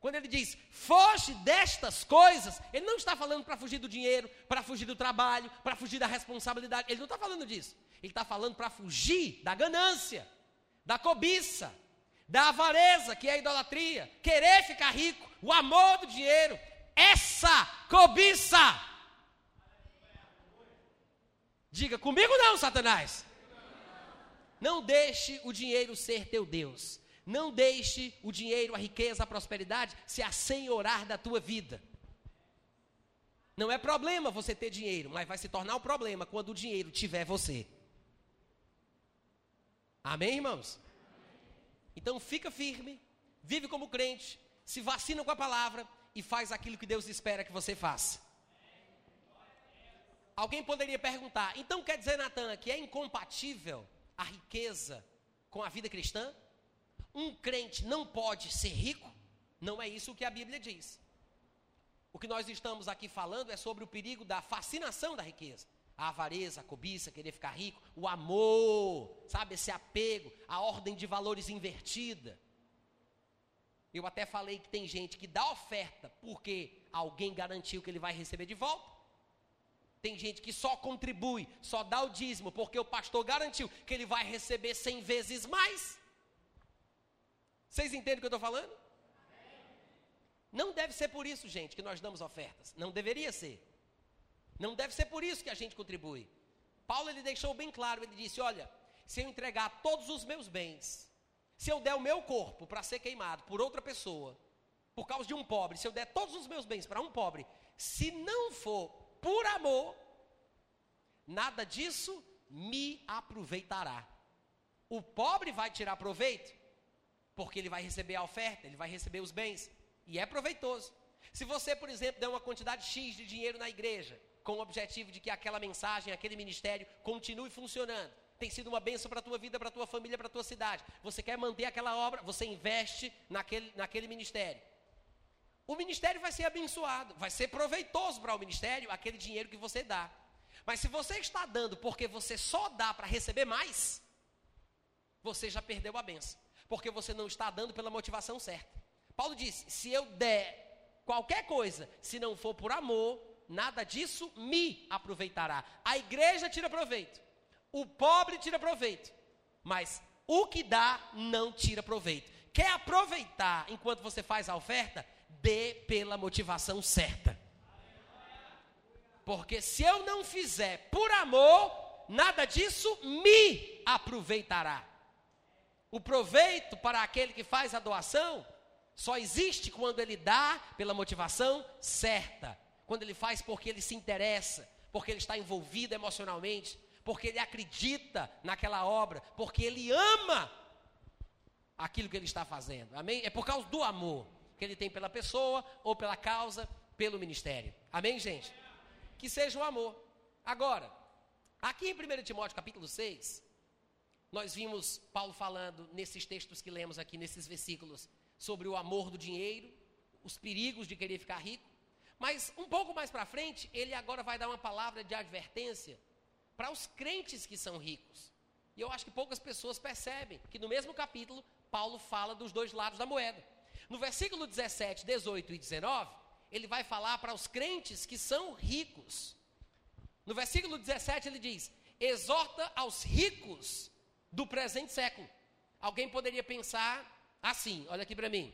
Quando ele diz, foge destas coisas, ele não está falando para fugir do dinheiro, para fugir do trabalho, para fugir da responsabilidade. Ele não está falando disso. Ele está falando para fugir da ganância, da cobiça, da avareza, que é a idolatria, querer ficar rico, o amor do dinheiro, essa cobiça. Diga comigo não, Satanás. Não deixe o dinheiro ser teu Deus. Não deixe o dinheiro, a riqueza, a prosperidade se assenhorar da tua vida. Não é problema você ter dinheiro, mas vai se tornar um problema quando o dinheiro tiver você. Amém, irmãos? Então fica firme, vive como crente, se vacina com a palavra e faz aquilo que Deus espera que você faça. Alguém poderia perguntar: então quer dizer, Natan, que é incompatível a riqueza com a vida cristã? Um crente não pode ser rico? Não é isso que a Bíblia diz. O que nós estamos aqui falando é sobre o perigo da fascinação da riqueza. A avareza, a cobiça, querer ficar rico, o amor, sabe, esse apego, a ordem de valores invertida. Eu até falei que tem gente que dá oferta porque alguém garantiu que ele vai receber de volta. Tem gente que só contribui, só dá o dízimo, porque o pastor garantiu que ele vai receber cem vezes mais. Vocês entendem o que eu estou falando? Não deve ser por isso, gente, que nós damos ofertas. Não deveria ser. Não deve ser por isso que a gente contribui. Paulo ele deixou bem claro, ele disse: "Olha, se eu entregar todos os meus bens, se eu der o meu corpo para ser queimado por outra pessoa, por causa de um pobre, se eu der todos os meus bens para um pobre, se não for por amor, nada disso me aproveitará. O pobre vai tirar proveito, porque ele vai receber a oferta, ele vai receber os bens, e é proveitoso. Se você, por exemplo, der uma quantidade X de dinheiro na igreja, com o objetivo de que aquela mensagem, aquele ministério continue funcionando, tem sido uma bênção para a tua vida, para a tua família, para a tua cidade. Você quer manter aquela obra, você investe naquele, naquele ministério o ministério vai ser abençoado, vai ser proveitoso para o ministério aquele dinheiro que você dá. Mas se você está dando porque você só dá para receber mais, você já perdeu a benção, porque você não está dando pela motivação certa. Paulo disse: se eu der qualquer coisa, se não for por amor, nada disso me aproveitará. A igreja tira proveito, o pobre tira proveito, mas o que dá não tira proveito. Quer aproveitar enquanto você faz a oferta? dê pela motivação certa. Porque se eu não fizer por amor, nada disso me aproveitará. O proveito para aquele que faz a doação só existe quando ele dá pela motivação certa. Quando ele faz porque ele se interessa, porque ele está envolvido emocionalmente, porque ele acredita naquela obra, porque ele ama aquilo que ele está fazendo. Amém? É por causa do amor que ele tem pela pessoa ou pela causa, pelo ministério. Amém, gente? Que seja o amor. Agora, aqui em 1 Timóteo capítulo 6, nós vimos Paulo falando nesses textos que lemos aqui, nesses versículos, sobre o amor do dinheiro, os perigos de querer ficar rico. Mas um pouco mais para frente, ele agora vai dar uma palavra de advertência para os crentes que são ricos. E eu acho que poucas pessoas percebem que no mesmo capítulo, Paulo fala dos dois lados da moeda. No versículo 17, 18 e 19, ele vai falar para os crentes que são ricos. No versículo 17 ele diz: exorta aos ricos do presente século. Alguém poderia pensar assim: olha aqui para mim.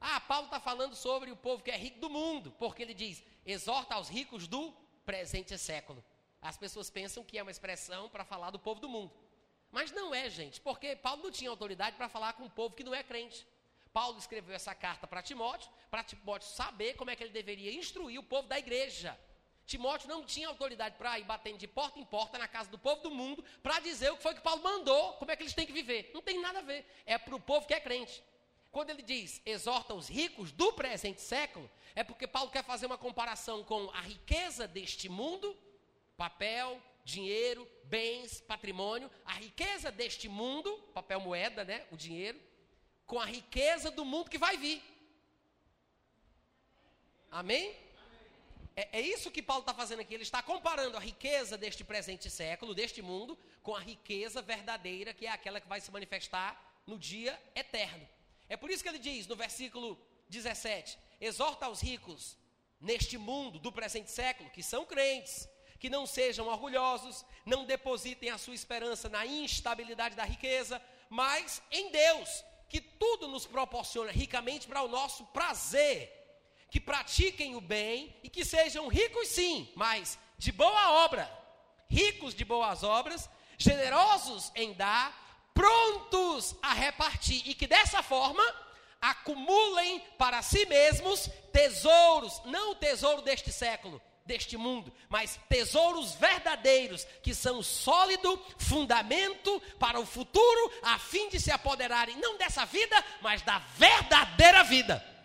Ah, Paulo está falando sobre o povo que é rico do mundo, porque ele diz: exorta aos ricos do presente século. As pessoas pensam que é uma expressão para falar do povo do mundo. Mas não é, gente, porque Paulo não tinha autoridade para falar com um povo que não é crente. Paulo escreveu essa carta para Timóteo, para Timóteo saber como é que ele deveria instruir o povo da igreja. Timóteo não tinha autoridade para ir batendo de porta em porta na casa do povo do mundo para dizer o que foi que Paulo mandou, como é que eles têm que viver. Não tem nada a ver. É para o povo que é crente. Quando ele diz exorta os ricos do presente século, é porque Paulo quer fazer uma comparação com a riqueza deste mundo, papel, dinheiro, bens, patrimônio, a riqueza deste mundo, papel moeda, né, o dinheiro, com a riqueza do mundo que vai vir. Amém? É, é isso que Paulo está fazendo aqui. Ele está comparando a riqueza deste presente século, deste mundo, com a riqueza verdadeira, que é aquela que vai se manifestar no dia eterno. É por isso que ele diz no versículo 17: exorta aos ricos neste mundo do presente século, que são crentes, que não sejam orgulhosos, não depositem a sua esperança na instabilidade da riqueza, mas em Deus, que tudo nos proporciona ricamente para o nosso prazer, que pratiquem o bem e que sejam ricos sim, mas de boa obra, ricos de boas obras, generosos em dar, prontos a repartir e que dessa forma acumulem para si mesmos tesouros, não o tesouro deste século, deste mundo, mas tesouros verdadeiros, que são sólido fundamento para o futuro, a fim de se apoderarem não dessa vida, mas da verdadeira vida.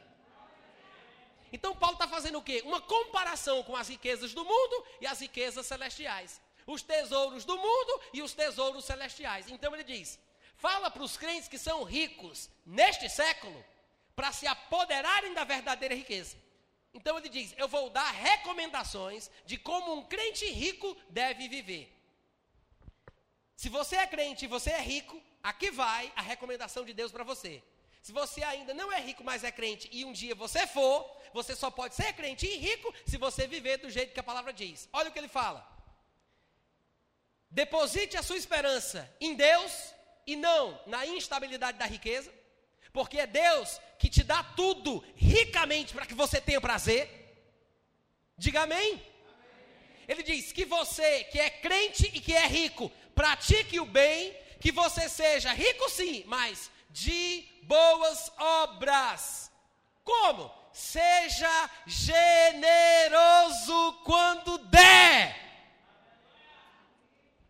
Então Paulo está fazendo o quê? Uma comparação com as riquezas do mundo e as riquezas celestiais. Os tesouros do mundo e os tesouros celestiais. Então ele diz: fala para os crentes que são ricos neste século, para se apoderarem da verdadeira riqueza. Então ele diz: Eu vou dar recomendações de como um crente rico deve viver. Se você é crente e você é rico, aqui vai a recomendação de Deus para você. Se você ainda não é rico, mas é crente e um dia você for, você só pode ser crente e rico se você viver do jeito que a palavra diz. Olha o que ele fala. Deposite a sua esperança em Deus e não na instabilidade da riqueza. Porque é Deus que te dá tudo ricamente para que você tenha prazer. Diga amém. amém. Ele diz que você, que é crente e que é rico, pratique o bem, que você seja rico sim, mas de boas obras. Como? Seja generoso quando der.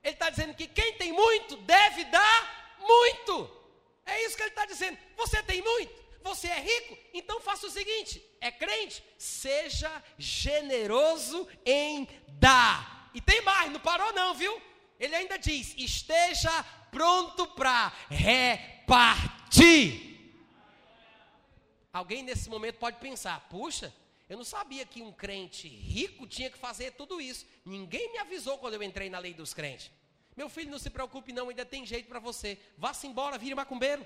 Ele está dizendo que quem tem muito deve dar muito. É isso que ele está dizendo. Você tem muito, você é rico, então faça o seguinte: é crente, seja generoso em dar. E tem mais, não parou não, viu? Ele ainda diz: esteja pronto para repartir. Alguém nesse momento pode pensar: puxa, eu não sabia que um crente rico tinha que fazer tudo isso. Ninguém me avisou quando eu entrei na lei dos crentes. Meu filho, não se preocupe, não, ainda tem jeito para você. Vá-se embora, vire macumbeiro.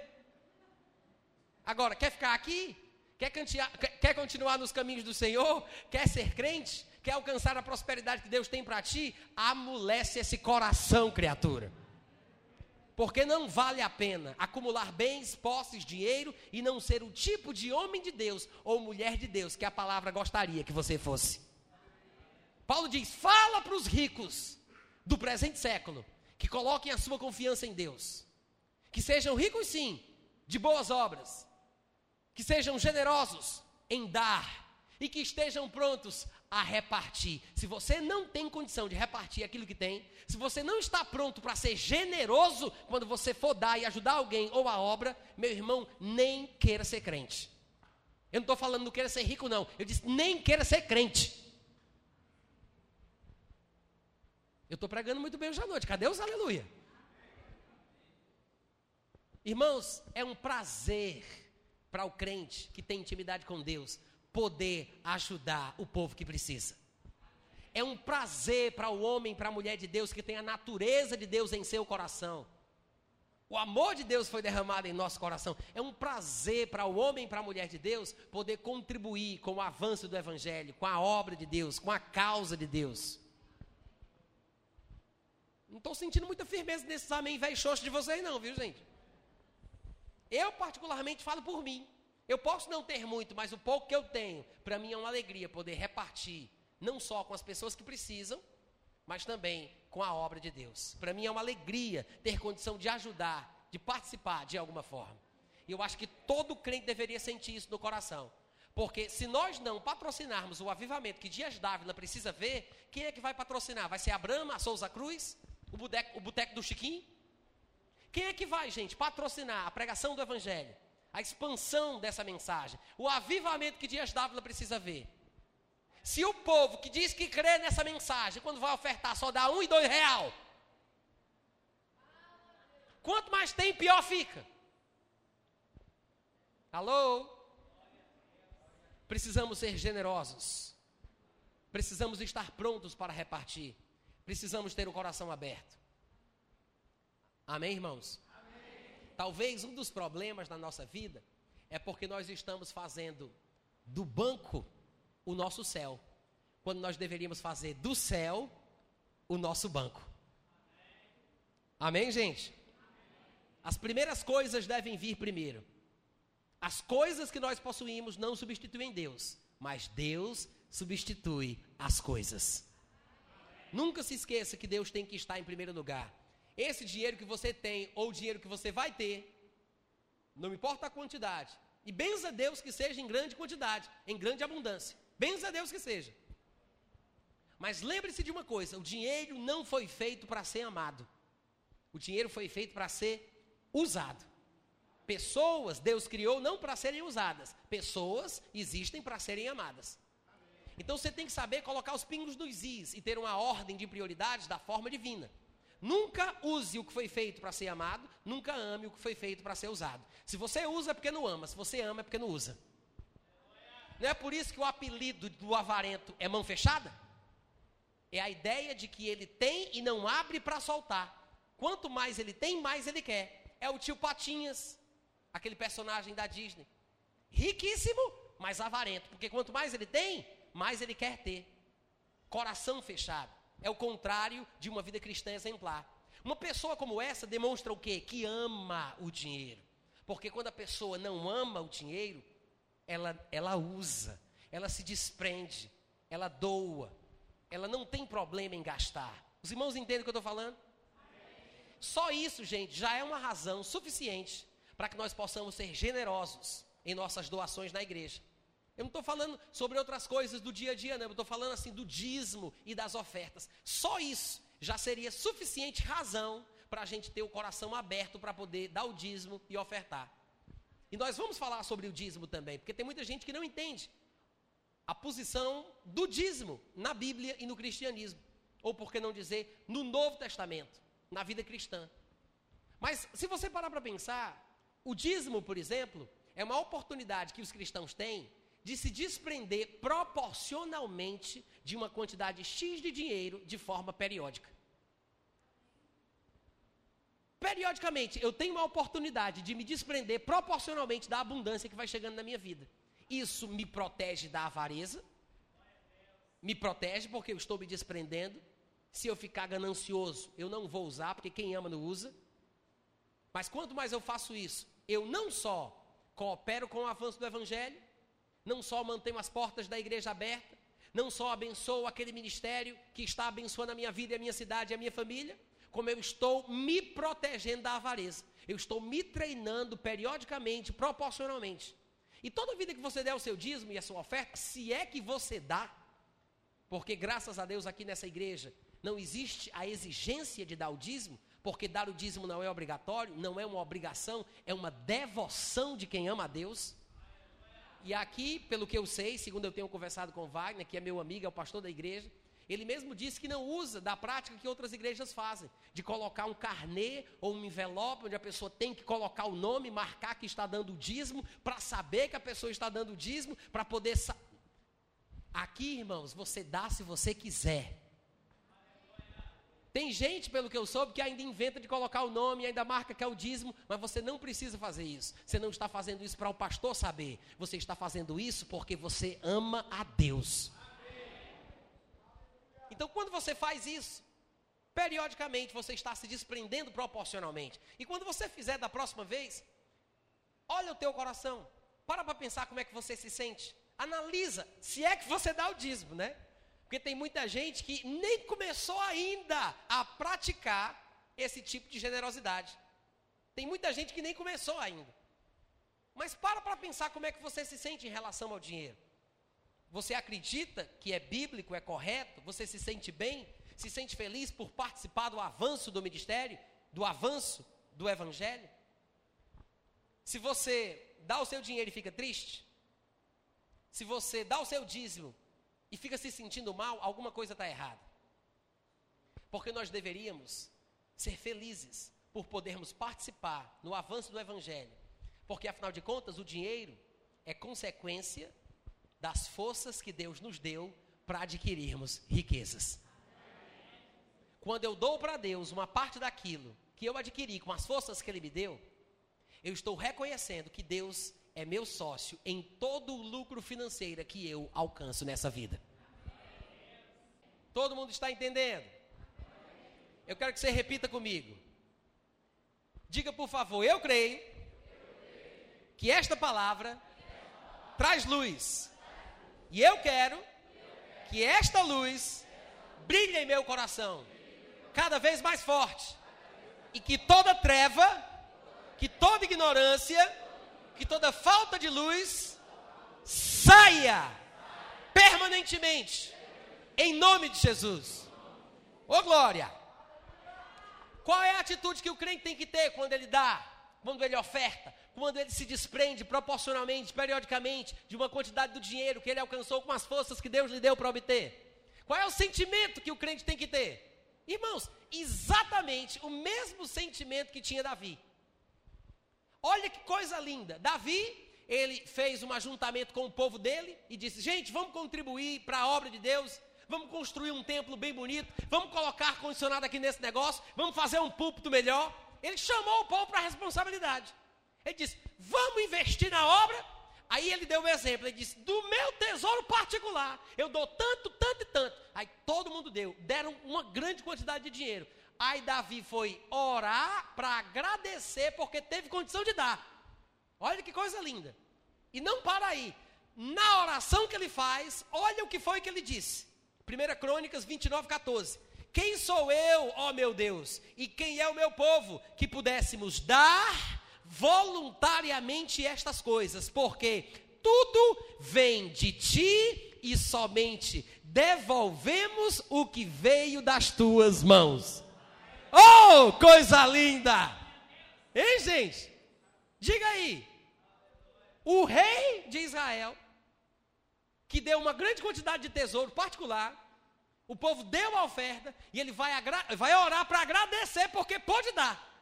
Agora, quer ficar aqui? Quer, cantear, quer continuar nos caminhos do Senhor? Quer ser crente? Quer alcançar a prosperidade que Deus tem para ti? Amolece esse coração, criatura. Porque não vale a pena acumular bens, posses, dinheiro e não ser o tipo de homem de Deus ou mulher de Deus que a palavra gostaria que você fosse. Paulo diz: fala para os ricos do presente século que coloquem a sua confiança em Deus, que sejam ricos sim, de boas obras, que sejam generosos em dar e que estejam prontos a repartir. Se você não tem condição de repartir aquilo que tem, se você não está pronto para ser generoso quando você for dar e ajudar alguém ou a obra, meu irmão, nem queira ser crente. Eu não estou falando não queira ser rico, não. Eu disse nem queira ser crente. Eu estou pregando muito bem hoje à noite. Cadê os aleluia? Irmãos, é um prazer para o crente que tem intimidade com Deus poder ajudar o povo que precisa. É um prazer para o homem, para a mulher de Deus que tem a natureza de Deus em seu coração. O amor de Deus foi derramado em nosso coração. É um prazer para o homem e para a mulher de Deus poder contribuir com o avanço do Evangelho, com a obra de Deus, com a causa de Deus. Não estou sentindo muita firmeza nesses amém velho xoxo de vocês, não, viu, gente? Eu, particularmente, falo por mim. Eu posso não ter muito, mas o pouco que eu tenho, para mim é uma alegria poder repartir, não só com as pessoas que precisam, mas também com a obra de Deus. Para mim é uma alegria ter condição de ajudar, de participar de alguma forma. E eu acho que todo crente deveria sentir isso no coração. Porque se nós não patrocinarmos o avivamento que Dias Dávila precisa ver, quem é que vai patrocinar? Vai ser a Brama, a Souza Cruz, o Boteco, o Boteco do Chiquinho? Quem é que vai, gente, patrocinar a pregação do Evangelho? A expansão dessa mensagem? O avivamento que Dias Dávila precisa ver? Se o povo que diz que crê nessa mensagem, quando vai ofertar, só dá um e dois real. Quanto mais tem, pior fica. Alô? Precisamos ser generosos. Precisamos estar prontos para repartir. Precisamos ter o coração aberto. Amém, irmãos? Talvez um dos problemas na nossa vida é porque nós estamos fazendo do banco o nosso céu, quando nós deveríamos fazer do céu o nosso banco. Amém, gente? As primeiras coisas devem vir primeiro. As coisas que nós possuímos não substituem Deus, mas Deus substitui as coisas. Nunca se esqueça que Deus tem que estar em primeiro lugar. Esse dinheiro que você tem ou o dinheiro que você vai ter, não importa a quantidade, e benza Deus que seja em grande quantidade, em grande abundância. Benza Deus que seja. Mas lembre-se de uma coisa: o dinheiro não foi feito para ser amado. O dinheiro foi feito para ser usado. Pessoas Deus criou não para serem usadas. Pessoas existem para serem amadas. Então você tem que saber colocar os pingos dos is e ter uma ordem de prioridades da forma divina. Nunca use o que foi feito para ser amado, nunca ame o que foi feito para ser usado. Se você usa é porque não ama, se você ama é porque não usa. Não é por isso que o apelido do avarento é mão fechada? É a ideia de que ele tem e não abre para soltar. Quanto mais ele tem, mais ele quer. É o tio Patinhas, aquele personagem da Disney. Riquíssimo, mas avarento. Porque quanto mais ele tem, mais ele quer ter. Coração fechado. É o contrário de uma vida cristã exemplar. Uma pessoa como essa demonstra o quê? Que ama o dinheiro. Porque quando a pessoa não ama o dinheiro, ela, ela usa, ela se desprende, ela doa, ela não tem problema em gastar. Os irmãos entendem o que eu estou falando? Só isso, gente, já é uma razão suficiente para que nós possamos ser generosos em nossas doações na igreja. Eu não estou falando sobre outras coisas do dia a dia, não. Eu estou falando assim do dízimo e das ofertas. Só isso já seria suficiente razão para a gente ter o coração aberto para poder dar o dízimo e ofertar. E nós vamos falar sobre o dízimo também, porque tem muita gente que não entende a posição do dízimo na Bíblia e no cristianismo. Ou por que não dizer, no Novo Testamento, na vida cristã. Mas se você parar para pensar, o dízimo, por exemplo, é uma oportunidade que os cristãos têm de se desprender proporcionalmente de uma quantidade X de dinheiro de forma periódica. Periodicamente, eu tenho uma oportunidade de me desprender proporcionalmente da abundância que vai chegando na minha vida. Isso me protege da avareza, me protege porque eu estou me desprendendo. Se eu ficar ganancioso, eu não vou usar, porque quem ama não usa. Mas quanto mais eu faço isso, eu não só coopero com o avanço do Evangelho, não só mantenho as portas da igreja abertas, não só abençoo aquele ministério que está abençoando a minha vida a minha cidade e a minha família, como eu estou me protegendo da avareza. Eu estou me treinando periodicamente, proporcionalmente. E toda vida que você der o seu dízimo e a sua oferta, se é que você dá, porque graças a Deus aqui nessa igreja não existe a exigência de dar o dízimo, porque dar o dízimo não é obrigatório, não é uma obrigação, é uma devoção de quem ama a Deus. E aqui, pelo que eu sei, segundo eu tenho conversado com Wagner, que é meu amigo, é o pastor da igreja, ele mesmo disse que não usa da prática que outras igrejas fazem, de colocar um carnê ou um envelope onde a pessoa tem que colocar o nome, marcar que está dando o dízimo, para saber que a pessoa está dando o dízimo, para poder. Aqui, irmãos, você dá se você quiser. Tem gente, pelo que eu soube, que ainda inventa de colocar o nome, ainda marca que é o dízimo, mas você não precisa fazer isso. Você não está fazendo isso para o pastor saber. Você está fazendo isso porque você ama a Deus. Então, quando você faz isso, periodicamente você está se desprendendo proporcionalmente. E quando você fizer da próxima vez, olha o teu coração. Para para pensar como é que você se sente. Analisa se é que você dá o dízimo, né? Porque tem muita gente que nem começou ainda a praticar esse tipo de generosidade. Tem muita gente que nem começou ainda. Mas para para pensar como é que você se sente em relação ao dinheiro. Você acredita que é bíblico, é correto? Você se sente bem? Se sente feliz por participar do avanço do ministério? Do avanço do evangelho? Se você dá o seu dinheiro e fica triste? Se você dá o seu dízimo e fica se sentindo mal, alguma coisa está errada. Porque nós deveríamos ser felizes por podermos participar no avanço do Evangelho. Porque, afinal de contas, o dinheiro é consequência das forças que Deus nos deu para adquirirmos riquezas. Quando eu dou para Deus uma parte daquilo que eu adquiri com as forças que Ele me deu, eu estou reconhecendo que Deus é meu sócio em todo o lucro financeiro que eu alcanço nessa vida. Todo mundo está entendendo? Eu quero que você repita comigo. Diga, por favor, eu creio que esta palavra traz luz. E eu quero que esta luz brilhe em meu coração, cada vez mais forte. E que toda treva, que toda ignorância, que toda falta de luz saia permanentemente, em nome de Jesus. Ô glória! Qual é a atitude que o crente tem que ter quando ele dá, quando ele oferta, quando ele se desprende proporcionalmente, periodicamente, de uma quantidade do dinheiro que ele alcançou com as forças que Deus lhe deu para obter? Qual é o sentimento que o crente tem que ter? Irmãos, exatamente o mesmo sentimento que tinha Davi. Olha que coisa linda. Davi, ele fez um ajuntamento com o povo dele e disse: gente, vamos contribuir para a obra de Deus. Vamos construir um templo bem bonito. Vamos colocar ar-condicionado aqui nesse negócio. Vamos fazer um púlpito melhor. Ele chamou o povo para a responsabilidade. Ele disse: Vamos investir na obra. Aí ele deu um exemplo. Ele disse: Do meu tesouro particular, eu dou tanto, tanto e tanto. Aí todo mundo deu. Deram uma grande quantidade de dinheiro. Aí Davi foi orar para agradecer, porque teve condição de dar. Olha que coisa linda. E não para aí. Na oração que ele faz, olha o que foi que ele disse. 1 Crônicas 29, 14. Quem sou eu, ó meu Deus, e quem é o meu povo, que pudéssemos dar voluntariamente estas coisas, porque tudo vem de ti e somente devolvemos o que veio das tuas mãos. Oh, coisa linda! Hein, gente? Diga aí. O rei de Israel, que deu uma grande quantidade de tesouro particular, o povo deu a oferta e ele vai, vai orar para agradecer porque pode dar.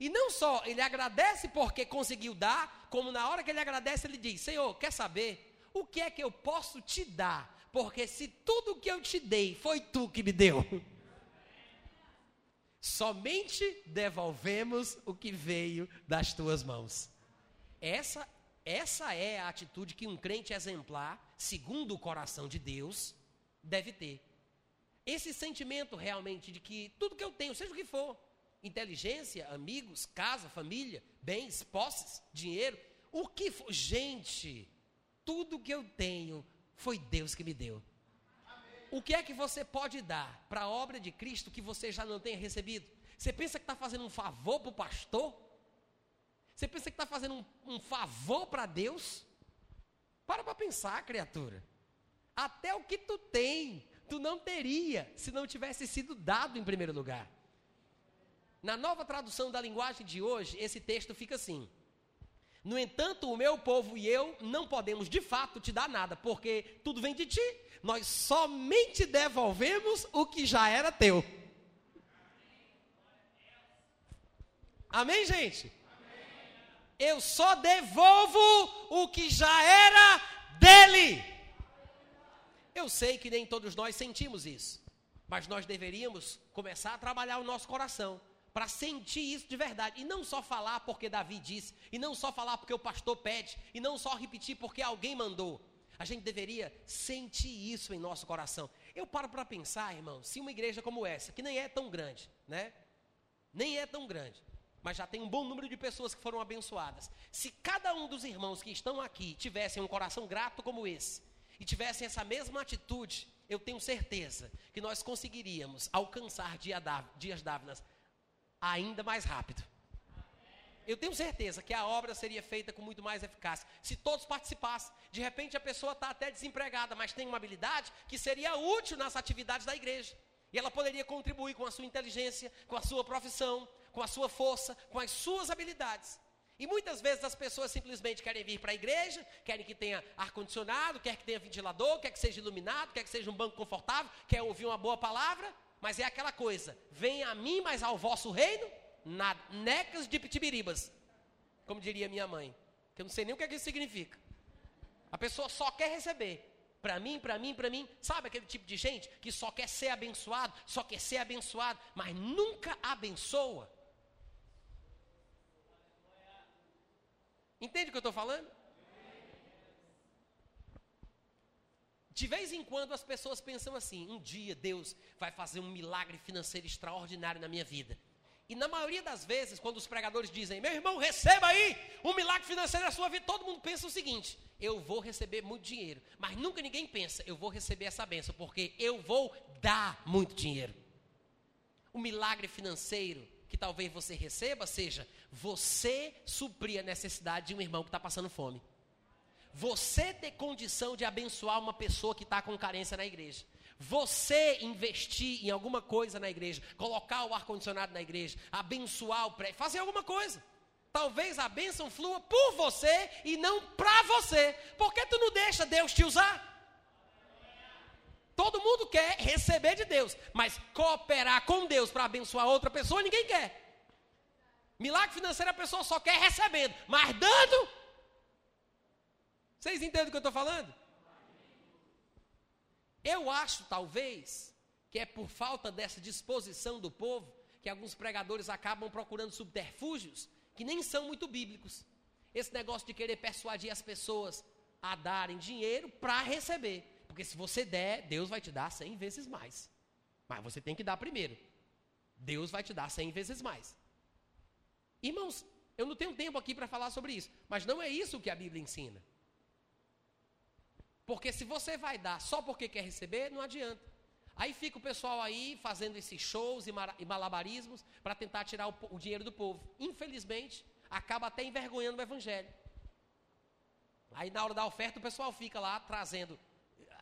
E não só ele agradece porque conseguiu dar, como na hora que ele agradece, ele diz: Senhor, quer saber? O que é que eu posso te dar? Porque se tudo que eu te dei foi tu que me deu. [laughs] Somente devolvemos o que veio das tuas mãos. Essa, essa é a atitude que um crente exemplar, segundo o coração de Deus, deve ter. Esse sentimento realmente de que tudo que eu tenho, seja o que for, inteligência, amigos, casa, família, bens, posses, dinheiro, o que for, gente, tudo que eu tenho foi Deus que me deu. O que é que você pode dar para a obra de Cristo que você já não tenha recebido? Você pensa que está fazendo um favor para o pastor? Você pensa que está fazendo um, um favor para Deus? Para para pensar, criatura. Até o que tu tem, tu não teria se não tivesse sido dado em primeiro lugar. Na nova tradução da linguagem de hoje, esse texto fica assim: No entanto, o meu povo e eu não podemos de fato te dar nada, porque tudo vem de ti nós somente devolvemos o que já era teu. Amém, gente? Eu só devolvo o que já era dele. Eu sei que nem todos nós sentimos isso. Mas nós deveríamos começar a trabalhar o nosso coração para sentir isso de verdade. E não só falar porque Davi disse, e não só falar porque o pastor pede, e não só repetir porque alguém mandou. A gente deveria sentir isso em nosso coração. Eu paro para pensar, irmão, se uma igreja como essa, que nem é tão grande, né? Nem é tão grande, mas já tem um bom número de pessoas que foram abençoadas. Se cada um dos irmãos que estão aqui tivessem um coração grato como esse, e tivessem essa mesma atitude, eu tenho certeza que nós conseguiríamos alcançar dias dávidas ainda mais rápido. Eu tenho certeza que a obra seria feita com muito mais eficácia. Se todos participassem, de repente a pessoa está até desempregada, mas tem uma habilidade que seria útil nas atividades da igreja. E ela poderia contribuir com a sua inteligência, com a sua profissão, com a sua força, com as suas habilidades. E muitas vezes as pessoas simplesmente querem vir para a igreja, querem que tenha ar-condicionado, quer que tenha ventilador, quer que seja iluminado, quer que seja um banco confortável, quer ouvir uma boa palavra, mas é aquela coisa: venha a mim, mas ao vosso reino, na necas de pitibiribas. Como diria minha mãe, que eu não sei nem o que, é que isso significa. A pessoa só quer receber. Para mim, para mim, para mim. Sabe aquele tipo de gente que só quer ser abençoado, só quer ser abençoado, mas nunca abençoa? Entende o que eu estou falando? De vez em quando as pessoas pensam assim: um dia Deus vai fazer um milagre financeiro extraordinário na minha vida. E na maioria das vezes, quando os pregadores dizem, meu irmão, receba aí um milagre financeiro na sua vida, todo mundo pensa o seguinte: eu vou receber muito dinheiro. Mas nunca ninguém pensa, eu vou receber essa benção, porque eu vou dar muito dinheiro. O milagre financeiro que talvez você receba seja você suprir a necessidade de um irmão que está passando fome. Você ter condição de abençoar uma pessoa que está com carência na igreja. Você investir em alguma coisa na igreja, colocar o ar-condicionado na igreja, abençoar o prédio, fazer alguma coisa. Talvez a bênção flua por você e não para você. Por que tu não deixa Deus te usar? Todo mundo quer receber de Deus, mas cooperar com Deus para abençoar outra pessoa, ninguém quer. Milagre financeiro a pessoa só quer recebendo, mas dando vocês entendem o que eu estou falando? Eu acho, talvez, que é por falta dessa disposição do povo que alguns pregadores acabam procurando subterfúgios que nem são muito bíblicos. Esse negócio de querer persuadir as pessoas a darem dinheiro para receber. Porque se você der, Deus vai te dar cem vezes mais. Mas você tem que dar primeiro. Deus vai te dar cem vezes mais. Irmãos, eu não tenho tempo aqui para falar sobre isso, mas não é isso que a Bíblia ensina. Porque se você vai dar só porque quer receber, não adianta. Aí fica o pessoal aí fazendo esses shows e malabarismos para tentar tirar o, o, dinheiro do povo. Infelizmente, acaba até envergonhando o evangelho. Aí na hora da oferta o pessoal fica lá trazendo.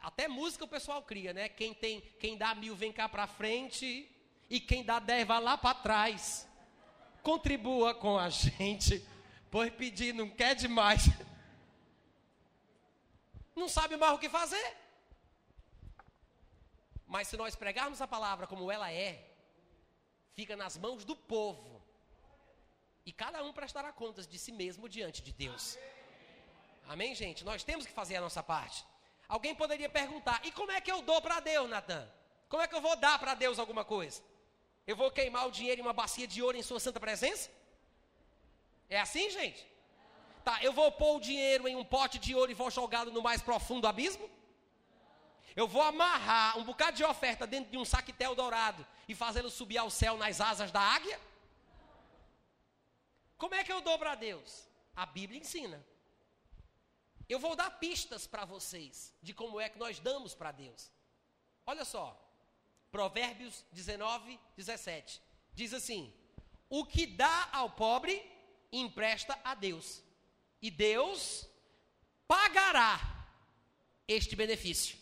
Até música o pessoal cria, né? Quem tem, quem dá mil vem cá para frente e quem dá dez vai lá para trás. Contribua com a [laughs] gente, pois pedir não quer demais não sabe mais o que fazer. Mas se nós pregarmos a palavra como ela é, fica nas mãos do povo. E cada um prestará contas de si mesmo diante de Deus. Amém, gente? Nós temos que fazer a nossa parte. Alguém poderia perguntar: e como é que eu dou para Deus, Natan? Como é que eu vou dar para Deus alguma coisa? Eu vou queimar o dinheiro em uma bacia de ouro em Sua santa presença? É assim, gente? Tá, eu vou pôr o dinheiro em um pote de ouro e vou jogá-lo no mais profundo abismo? Eu vou amarrar um bocado de oferta dentro de um saquetel dourado e fazê-lo subir ao céu nas asas da águia? Como é que eu dou para Deus? A Bíblia ensina. Eu vou dar pistas para vocês de como é que nós damos para Deus. Olha só, Provérbios 19, 17. Diz assim: O que dá ao pobre, empresta a Deus e Deus pagará este benefício.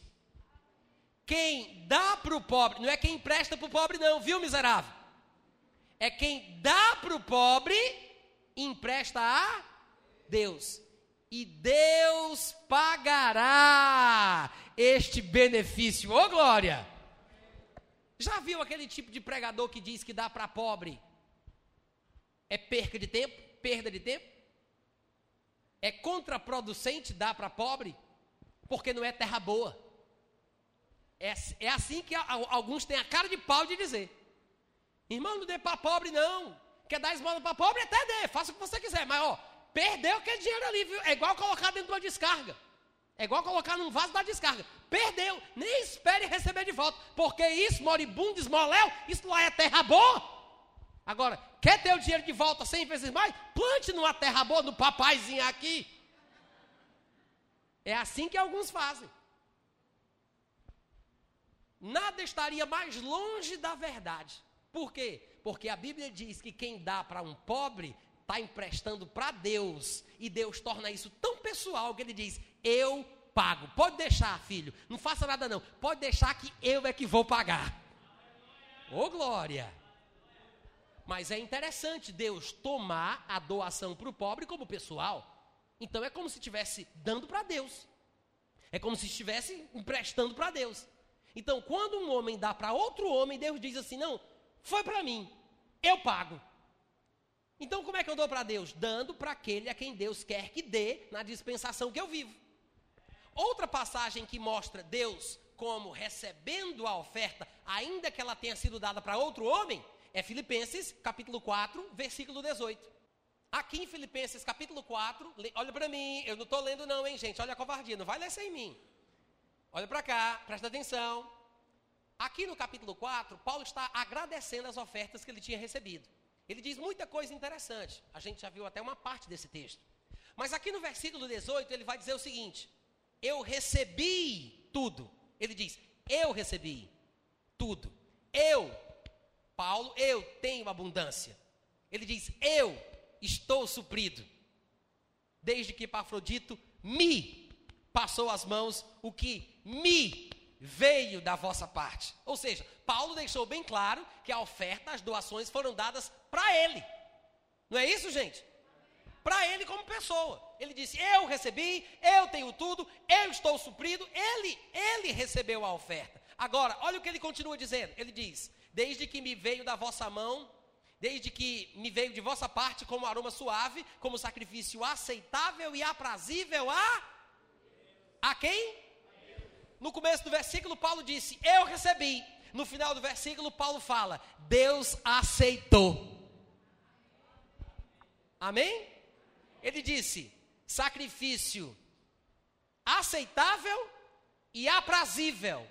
Quem dá para o pobre, não é quem empresta para o pobre, não, viu, miserável? É quem dá para o pobre, empresta a Deus. E Deus pagará este benefício. Ô oh, glória! Já viu aquele tipo de pregador que diz que dá para pobre? É perca de tempo? Perda de tempo? É contraproducente dar para pobre, porque não é terra boa. É, é assim que alguns têm a cara de pau de dizer. Irmão, não dê para pobre, não. Quer dar esmola para pobre? Até dê, faça o que você quiser. Mas, ó, perdeu aquele dinheiro ali, viu? É igual colocar dentro de uma descarga. É igual colocar num vaso da descarga. Perdeu, nem espere receber de volta. Porque isso, moribundo, esmoléu, isso lá é terra boa. Agora, quer ter o dinheiro de volta 100 vezes mais? Plante numa terra boa, no papaizinho aqui. É assim que alguns fazem. Nada estaria mais longe da verdade. Por quê? Porque a Bíblia diz que quem dá para um pobre está emprestando para Deus. E Deus torna isso tão pessoal que ele diz: Eu pago. Pode deixar, filho. Não faça nada, não. Pode deixar que eu é que vou pagar. Ô, oh, glória! Mas é interessante Deus tomar a doação para o pobre como pessoal. Então é como se estivesse dando para Deus. É como se estivesse emprestando para Deus. Então, quando um homem dá para outro homem, Deus diz assim: não, foi para mim, eu pago. Então, como é que eu dou para Deus? Dando para aquele a quem Deus quer que dê na dispensação que eu vivo. Outra passagem que mostra Deus como recebendo a oferta, ainda que ela tenha sido dada para outro homem, é Filipenses, capítulo 4, versículo 18. Aqui em Filipenses, capítulo 4, olha para mim, eu não estou lendo não, hein, gente, olha a covardia, não vai ler sem mim. Olha para cá, presta atenção. Aqui no capítulo 4, Paulo está agradecendo as ofertas que ele tinha recebido. Ele diz muita coisa interessante, a gente já viu até uma parte desse texto. Mas aqui no versículo 18, ele vai dizer o seguinte: Eu recebi tudo. Ele diz: Eu recebi tudo. Eu Paulo, eu tenho abundância. Ele diz: Eu estou suprido. Desde que Epafrodito me passou as mãos o que me veio da vossa parte. Ou seja, Paulo deixou bem claro que a oferta, as doações foram dadas para ele. Não é isso, gente? Para ele como pessoa. Ele disse: Eu recebi, eu tenho tudo, eu estou suprido. Ele, ele recebeu a oferta. Agora, olha o que ele continua dizendo. Ele diz: desde que me veio da vossa mão, desde que me veio de vossa parte como aroma suave, como sacrifício aceitável e aprazível a a quem? No começo do versículo Paulo disse: "Eu recebi". No final do versículo Paulo fala: "Deus aceitou". Amém? Ele disse: "Sacrifício aceitável e aprazível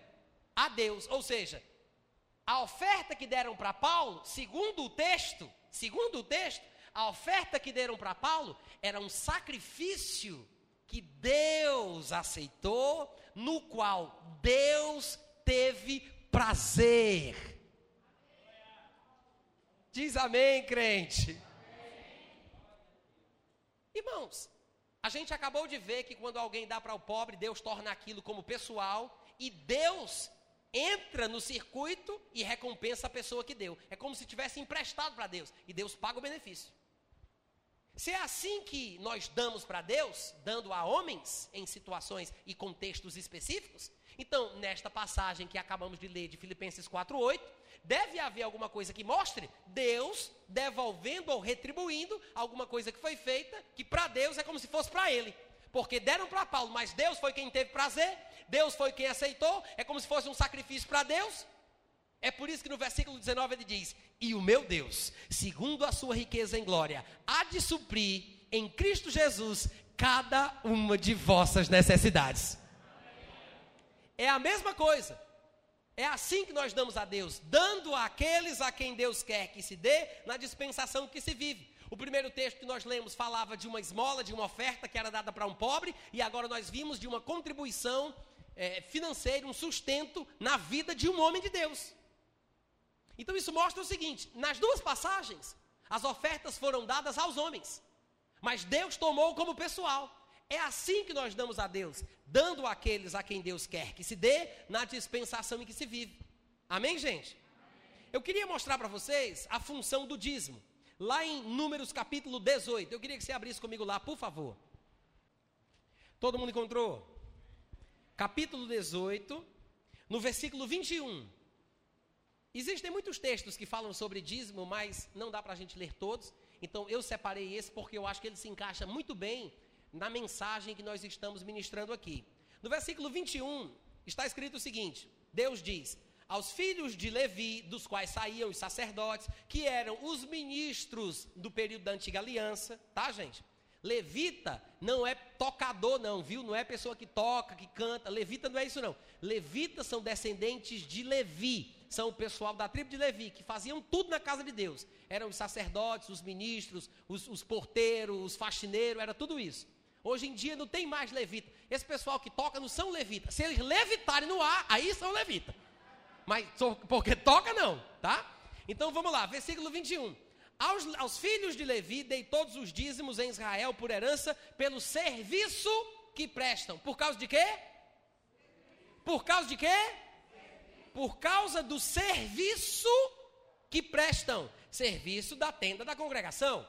a Deus", ou seja, a oferta que deram para Paulo, segundo o texto, segundo o texto, a oferta que deram para Paulo era um sacrifício que Deus aceitou, no qual Deus teve prazer. Diz amém, crente. Irmãos, a gente acabou de ver que quando alguém dá para o pobre, Deus torna aquilo como pessoal e Deus entra no circuito e recompensa a pessoa que deu. É como se tivesse emprestado para Deus e Deus paga o benefício. Se é assim que nós damos para Deus, dando a homens em situações e contextos específicos, então, nesta passagem que acabamos de ler de Filipenses 4:8, deve haver alguma coisa que mostre Deus devolvendo ou retribuindo alguma coisa que foi feita, que para Deus é como se fosse para ele. Porque deram para Paulo, mas Deus foi quem teve prazer, Deus foi quem aceitou, é como se fosse um sacrifício para Deus. É por isso que no versículo 19 ele diz: E o meu Deus, segundo a sua riqueza em glória, há de suprir em Cristo Jesus cada uma de vossas necessidades. É a mesma coisa. É assim que nós damos a Deus, dando àqueles a quem Deus quer que se dê na dispensação que se vive. O primeiro texto que nós lemos falava de uma esmola, de uma oferta que era dada para um pobre, e agora nós vimos de uma contribuição é, financeira, um sustento na vida de um homem de Deus. Então isso mostra o seguinte: nas duas passagens, as ofertas foram dadas aos homens, mas Deus tomou como pessoal. É assim que nós damos a Deus, dando àqueles a quem Deus quer que se dê na dispensação em que se vive. Amém, gente? Eu queria mostrar para vocês a função do dízimo. Lá em Números capítulo 18. Eu queria que você abrisse comigo lá, por favor. Todo mundo encontrou? Capítulo 18, no versículo 21. Existem muitos textos que falam sobre dízimo, mas não dá para a gente ler todos. Então eu separei esse porque eu acho que ele se encaixa muito bem na mensagem que nós estamos ministrando aqui. No versículo 21 está escrito o seguinte: Deus diz: aos filhos de Levi, dos quais saíam os sacerdotes, que eram os ministros do período da antiga aliança, tá, gente? Levita não é tocador, não, viu? Não é pessoa que toca, que canta. Levita não é isso, não. Levitas são descendentes de Levi. São o pessoal da tribo de Levi, que faziam tudo na casa de Deus. Eram os sacerdotes, os ministros, os, os porteiros, os faxineiros, era tudo isso. Hoje em dia não tem mais levita. Esse pessoal que toca não são levitas. Se eles levitarem no ar, aí são levitas. Mas porque toca não, tá? Então vamos lá, versículo 21. Aos, aos filhos de Levi dei todos os dízimos em Israel por herança pelo serviço que prestam. Por causa de quê? Por causa de quê? Por causa do serviço que prestam. Serviço da tenda da congregação.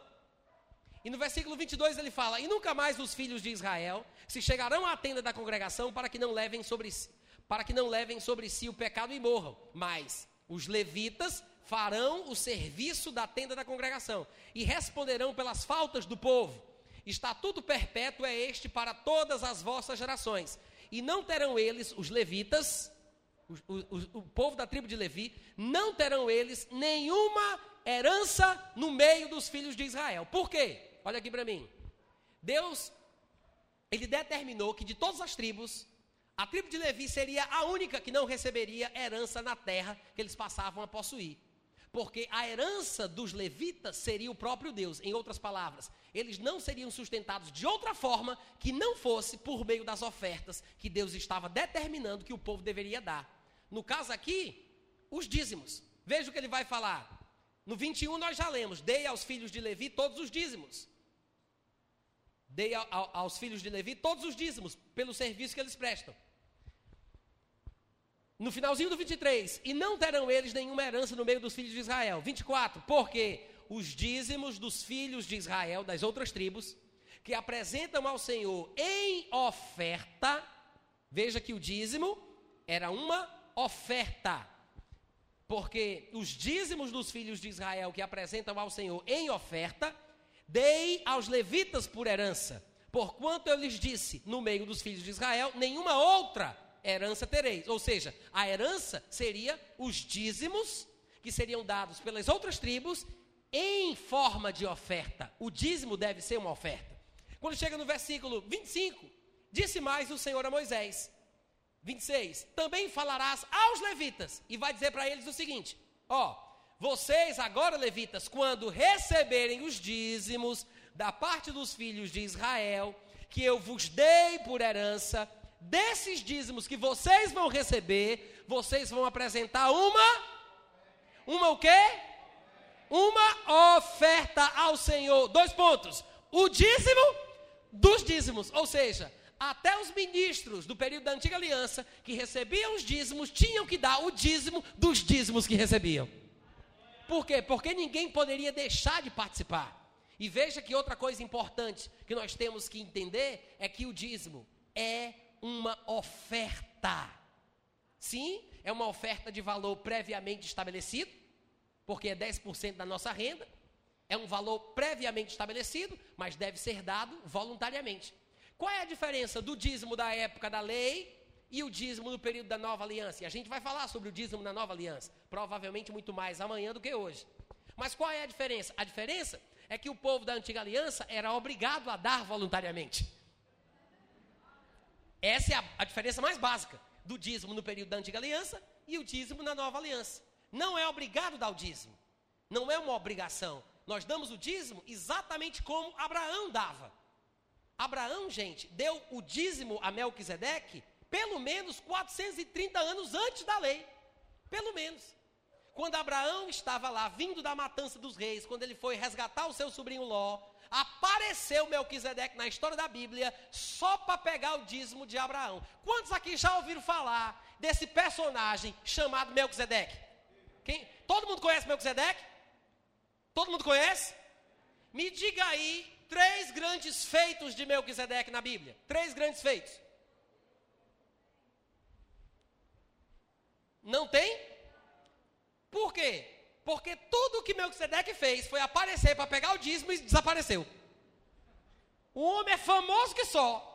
E no versículo 22 ele fala: E nunca mais os filhos de Israel se chegarão à tenda da congregação para que não levem sobre si, para que não levem sobre si o pecado e morram. Mas os levitas farão o serviço da tenda da congregação e responderão pelas faltas do povo. Estatuto perpétuo é este para todas as vossas gerações. E não terão eles, os levitas, o, o, o povo da tribo de Levi, não terão eles nenhuma herança no meio dos filhos de Israel. Por quê? Olha aqui para mim. Deus, ele determinou que de todas as tribos, a tribo de Levi seria a única que não receberia herança na terra que eles passavam a possuir porque a herança dos levitas seria o próprio Deus. Em outras palavras, eles não seriam sustentados de outra forma que não fosse por meio das ofertas que Deus estava determinando que o povo deveria dar. No caso aqui, os dízimos. Veja o que ele vai falar. No 21 nós já lemos: Dei aos filhos de Levi todos os dízimos. Dei a, a, aos filhos de Levi todos os dízimos, pelo serviço que eles prestam. No finalzinho do 23, e não terão eles nenhuma herança no meio dos filhos de Israel. 24, porque os dízimos dos filhos de Israel, das outras tribos, que apresentam ao Senhor em oferta, veja que o dízimo era uma oferta. Porque os dízimos dos filhos de Israel que apresentam ao Senhor em oferta, dei aos levitas por herança. Porquanto eu lhes disse, no meio dos filhos de Israel, nenhuma outra herança tereis. Ou seja, a herança seria os dízimos que seriam dados pelas outras tribos em forma de oferta. O dízimo deve ser uma oferta. Quando chega no versículo 25, disse mais o Senhor a Moisés: 26. Também falarás aos levitas e vai dizer para eles o seguinte: ó, vocês agora levitas, quando receberem os dízimos da parte dos filhos de Israel, que eu vos dei por herança, desses dízimos que vocês vão receber, vocês vão apresentar uma uma o quê? Uma oferta ao Senhor. Dois pontos. O dízimo dos dízimos, ou seja, até os ministros do período da antiga aliança que recebiam os dízimos tinham que dar o dízimo dos dízimos que recebiam. Por quê? Porque ninguém poderia deixar de participar. E veja que outra coisa importante que nós temos que entender é que o dízimo é uma oferta. Sim, é uma oferta de valor previamente estabelecido, porque é 10% da nossa renda. É um valor previamente estabelecido, mas deve ser dado voluntariamente. Qual é a diferença do dízimo da época da lei e o dízimo no período da nova aliança? E a gente vai falar sobre o dízimo na nova aliança, provavelmente muito mais amanhã do que hoje. Mas qual é a diferença? A diferença é que o povo da antiga aliança era obrigado a dar voluntariamente. Essa é a, a diferença mais básica do dízimo no período da antiga aliança e o dízimo na nova aliança. Não é obrigado dar o dízimo. Não é uma obrigação. Nós damos o dízimo exatamente como Abraão dava. Abraão, gente, deu o dízimo a Melquisedeque pelo menos 430 anos antes da lei. Pelo menos. Quando Abraão estava lá, vindo da matança dos reis, quando ele foi resgatar o seu sobrinho Ló, apareceu Melquisedeque na história da Bíblia só para pegar o dízimo de Abraão. Quantos aqui já ouviram falar desse personagem chamado Melquisedeque? Quem? Todo mundo conhece Melquisedeque? Todo mundo conhece? Me diga aí três grandes feitos de Melquisedeque na Bíblia. Três grandes feitos. Não tem? Por quê? Porque tudo que Melquisedeque fez foi aparecer para pegar o dízimo e desapareceu. O homem é famoso que só.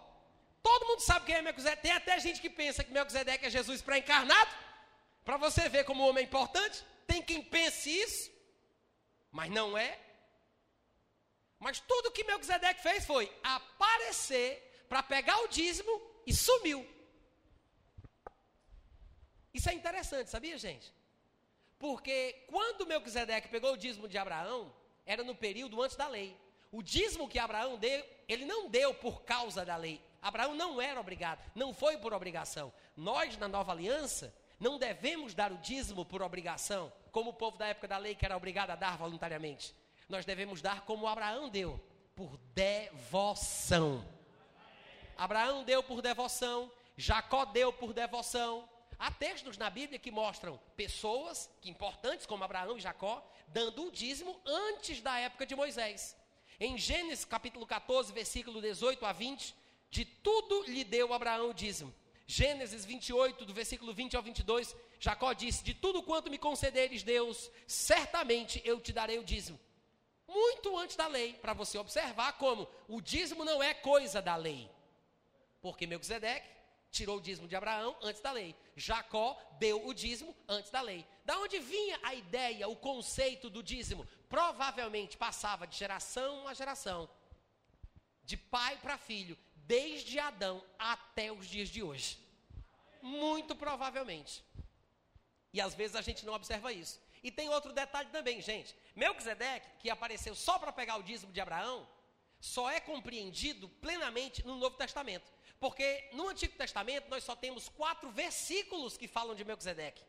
Todo mundo sabe quem é Melquisedeque. Tem até gente que pensa que Melquisedeque é Jesus pré-encarnado. Para você ver como o homem é importante, tem quem pense isso, mas não é. Mas tudo que Melquisedeque fez foi aparecer para pegar o dízimo e sumiu. Isso é interessante, sabia, gente? Porque quando Melquisedeque pegou o dízimo de Abraão, era no período antes da lei. O dízimo que Abraão deu, ele não deu por causa da lei. Abraão não era obrigado, não foi por obrigação. Nós, na nova aliança, não devemos dar o dízimo por obrigação, como o povo da época da lei que era obrigado a dar voluntariamente. Nós devemos dar como Abraão deu, por devoção. Abraão deu por devoção, Jacó deu por devoção. Há textos na Bíblia que mostram pessoas que importantes como Abraão e Jacó dando o dízimo antes da época de Moisés. Em Gênesis capítulo 14, versículo 18 a 20, de tudo lhe deu Abraão o dízimo. Gênesis 28, do versículo 20 ao 22, Jacó disse: De tudo quanto me concederes, Deus, certamente eu te darei o dízimo. Muito antes da lei, para você observar como o dízimo não é coisa da lei. Porque Melquisedeque tirou o dízimo de Abraão antes da lei. Jacó deu o dízimo antes da lei. Da onde vinha a ideia, o conceito do dízimo? Provavelmente passava de geração a geração, de pai para filho, desde Adão até os dias de hoje. Muito provavelmente. E às vezes a gente não observa isso. E tem outro detalhe também, gente. Melquisedeque, que apareceu só para pegar o dízimo de Abraão, só é compreendido plenamente no Novo Testamento. Porque no Antigo Testamento nós só temos quatro versículos que falam de Melquisedeque.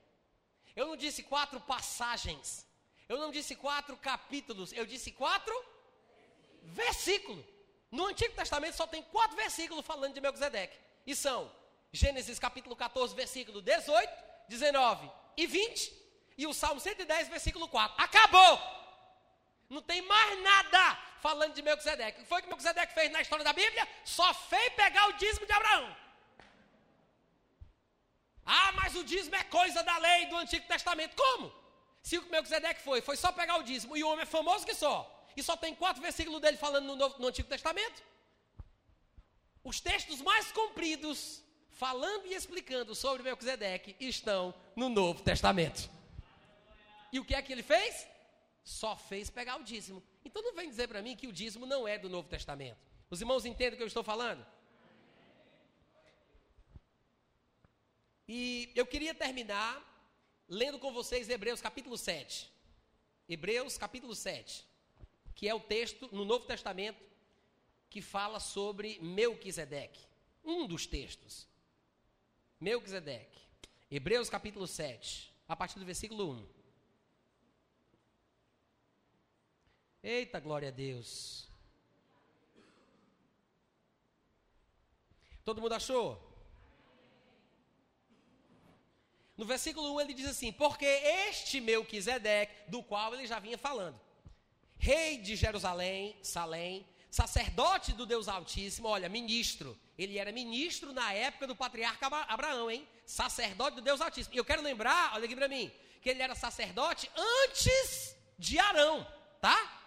Eu não disse quatro passagens. Eu não disse quatro capítulos. Eu disse quatro versículos. No Antigo Testamento só tem quatro versículos falando de Melquisedeque. E são Gênesis capítulo 14, versículo 18, 19 e 20. E o Salmo 110, versículo 4. Acabou! Não tem mais nada falando de Melquisedeque. O que foi que Melquisedeque fez na história da Bíblia? Só fez pegar o dízimo de Abraão. Ah, mas o dízimo é coisa da lei do Antigo Testamento. Como? Se o que Melquisedeque foi, foi só pegar o dízimo e o homem é famoso que só. E só tem quatro versículos dele falando no, Novo, no Antigo Testamento. Os textos mais compridos, falando e explicando sobre Melquisedeque, estão no Novo Testamento. E o que é que ele fez? Só fez pegar o dízimo. Então não vem dizer para mim que o dízimo não é do Novo Testamento. Os irmãos entendem o que eu estou falando? E eu queria terminar lendo com vocês Hebreus capítulo 7. Hebreus capítulo 7, que é o texto no Novo Testamento que fala sobre Melquisedeque. Um dos textos. Melquisedeque. Hebreus capítulo 7, a partir do versículo 1. Eita, glória a Deus. Todo mundo achou? No versículo 1 ele diz assim: Porque este Melquisedeque, do qual ele já vinha falando, rei de Jerusalém, Salém, sacerdote do Deus Altíssimo, olha, ministro. Ele era ministro na época do patriarca Abraão, hein? Sacerdote do Deus Altíssimo. E eu quero lembrar, olha aqui para mim, que ele era sacerdote antes de Arão, tá?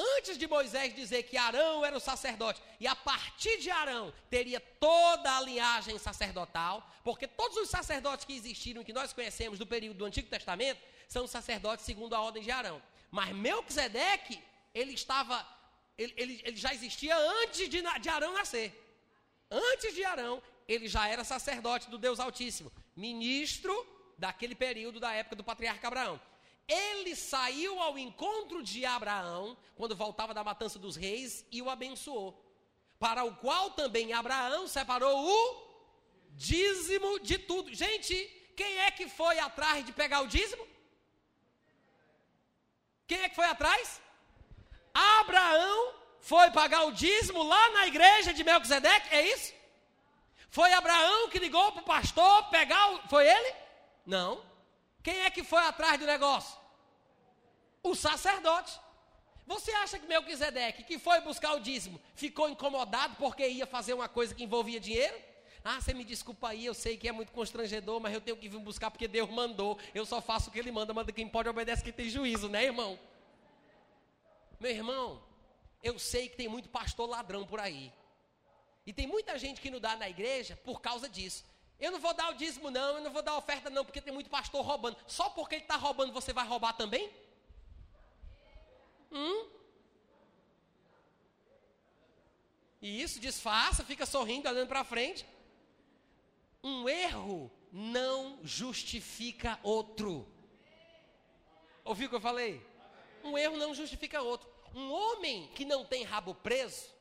Antes de Moisés dizer que Arão era o sacerdote, e a partir de Arão teria toda a linhagem sacerdotal, porque todos os sacerdotes que existiram, que nós conhecemos do período do Antigo Testamento, são sacerdotes segundo a ordem de Arão. Mas Melquisedeque, ele estava, ele, ele, ele já existia antes de, de Arão nascer. Antes de Arão, ele já era sacerdote do Deus Altíssimo, ministro daquele período da época do patriarca Abraão ele saiu ao encontro de Abraão, quando voltava da matança dos reis, e o abençoou. Para o qual também Abraão separou o dízimo de tudo. Gente, quem é que foi atrás de pegar o dízimo? Quem é que foi atrás? Abraão foi pagar o dízimo lá na igreja de Melquisedeque, é isso? Foi Abraão que ligou para o pastor pegar o. Foi ele? Não. Quem é que foi atrás do negócio? O sacerdote. Você acha que Melquisedeque, que foi buscar o dízimo, ficou incomodado porque ia fazer uma coisa que envolvia dinheiro? Ah, você me desculpa aí, eu sei que é muito constrangedor, mas eu tenho que vir buscar porque Deus mandou. Eu só faço o que Ele manda, manda quem pode obedece quem tem juízo, né, irmão? Meu irmão, eu sei que tem muito pastor ladrão por aí. E tem muita gente que não dá na igreja por causa disso. Eu não vou dar o dízimo, não, eu não vou dar oferta, não, porque tem muito pastor roubando. Só porque ele está roubando, você vai roubar também? Hum? E isso disfarça, fica sorrindo, olhando para frente. Um erro não justifica outro. Ouviu o que eu falei? Um erro não justifica outro. Um homem que não tem rabo preso,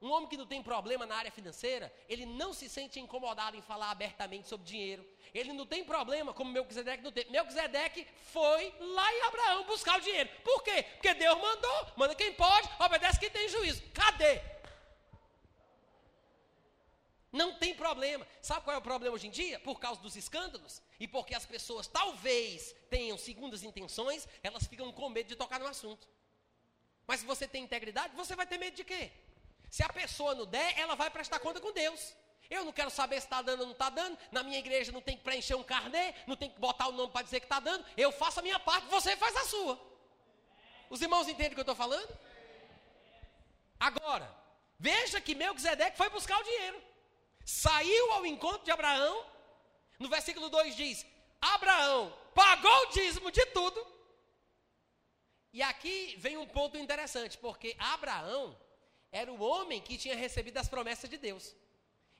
um homem que não tem problema na área financeira, ele não se sente incomodado em falar abertamente sobre dinheiro. Ele não tem problema, como Melquisedeque não tem. Melquisedeque foi lá em Abraão buscar o dinheiro. Por quê? Porque Deus mandou, manda quem pode, obedece quem tem juízo. Cadê? Não tem problema. Sabe qual é o problema hoje em dia? Por causa dos escândalos e porque as pessoas talvez tenham segundas intenções, elas ficam com medo de tocar no assunto. Mas se você tem integridade, você vai ter medo de quê? Se a pessoa não der, ela vai prestar conta com Deus. Eu não quero saber se está dando ou não está dando. Na minha igreja não tem que preencher um carnê, não tem que botar o nome para dizer que está dando. Eu faço a minha parte, você faz a sua. Os irmãos entendem o que eu estou falando? Agora, veja que Melquisedeque foi buscar o dinheiro saiu ao encontro de Abraão. No versículo 2 diz: Abraão pagou o dízimo de tudo. E aqui vem um ponto interessante, porque Abraão era o homem que tinha recebido as promessas de Deus.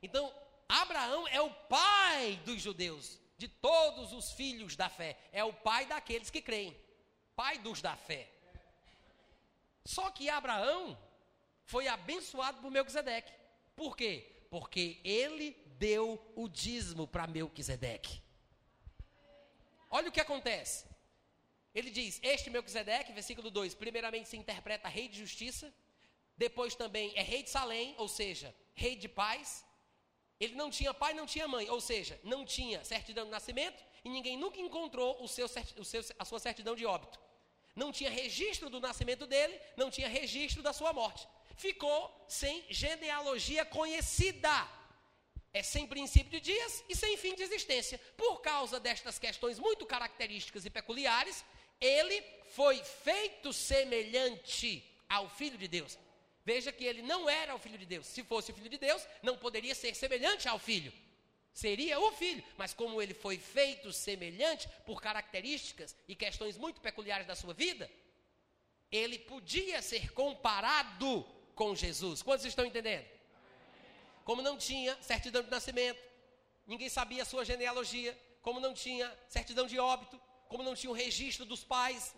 Então, Abraão é o pai dos judeus, de todos os filhos da fé. É o pai daqueles que creem. Pai dos da fé. Só que Abraão foi abençoado por Melquisedeque. Por quê? porque ele deu o dízimo para Melquisedeque. Olha o que acontece. Ele diz: Este Melquisedeque, versículo 2, primeiramente se interpreta rei de justiça, depois também é rei de Salém, ou seja, rei de paz. Ele não tinha pai, não tinha mãe, ou seja, não tinha certidão de nascimento e ninguém nunca encontrou o seu, o seu, a sua certidão de óbito. Não tinha registro do nascimento dele, não tinha registro da sua morte ficou sem genealogia conhecida. É sem princípio de dias e sem fim de existência. Por causa destas questões muito características e peculiares, ele foi feito semelhante ao Filho de Deus. Veja que ele não era o Filho de Deus. Se fosse o Filho de Deus, não poderia ser semelhante ao Filho. Seria o Filho. Mas como ele foi feito semelhante por características e questões muito peculiares da sua vida, ele podia ser comparado com Jesus. Quantos estão entendendo? Como não tinha certidão de nascimento, ninguém sabia a sua genealogia, como não tinha certidão de óbito, como não tinha o registro dos pais.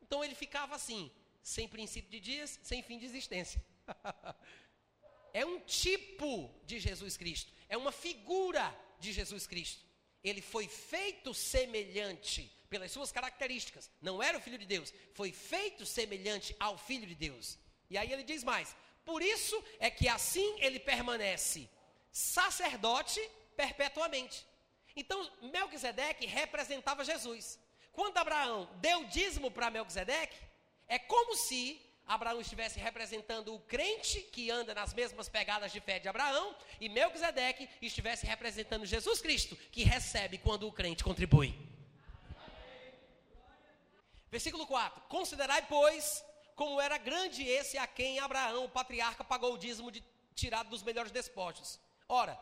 Então ele ficava assim, sem princípio de dias, sem fim de existência. [laughs] é um tipo de Jesus Cristo, é uma figura de Jesus Cristo. Ele foi feito semelhante pelas suas características. Não era o filho de Deus, foi feito semelhante ao filho de Deus. E aí ele diz mais: por isso é que assim ele permanece sacerdote perpetuamente. Então, Melquisedeque representava Jesus. Quando Abraão deu dízimo para Melquisedeque, é como se Abraão estivesse representando o crente que anda nas mesmas pegadas de fé de Abraão, e Melquisedeque estivesse representando Jesus Cristo, que recebe quando o crente contribui. Versículo 4: Considerai, pois, como era grande esse a quem Abraão, o patriarca, pagou o dízimo de, tirado dos melhores despojos. Ora,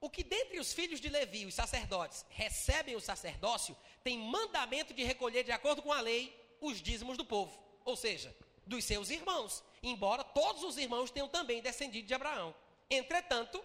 o que dentre os filhos de Levi, os sacerdotes, recebem o sacerdócio, tem mandamento de recolher, de acordo com a lei, os dízimos do povo, ou seja, dos seus irmãos, embora todos os irmãos tenham também descendido de Abraão. Entretanto,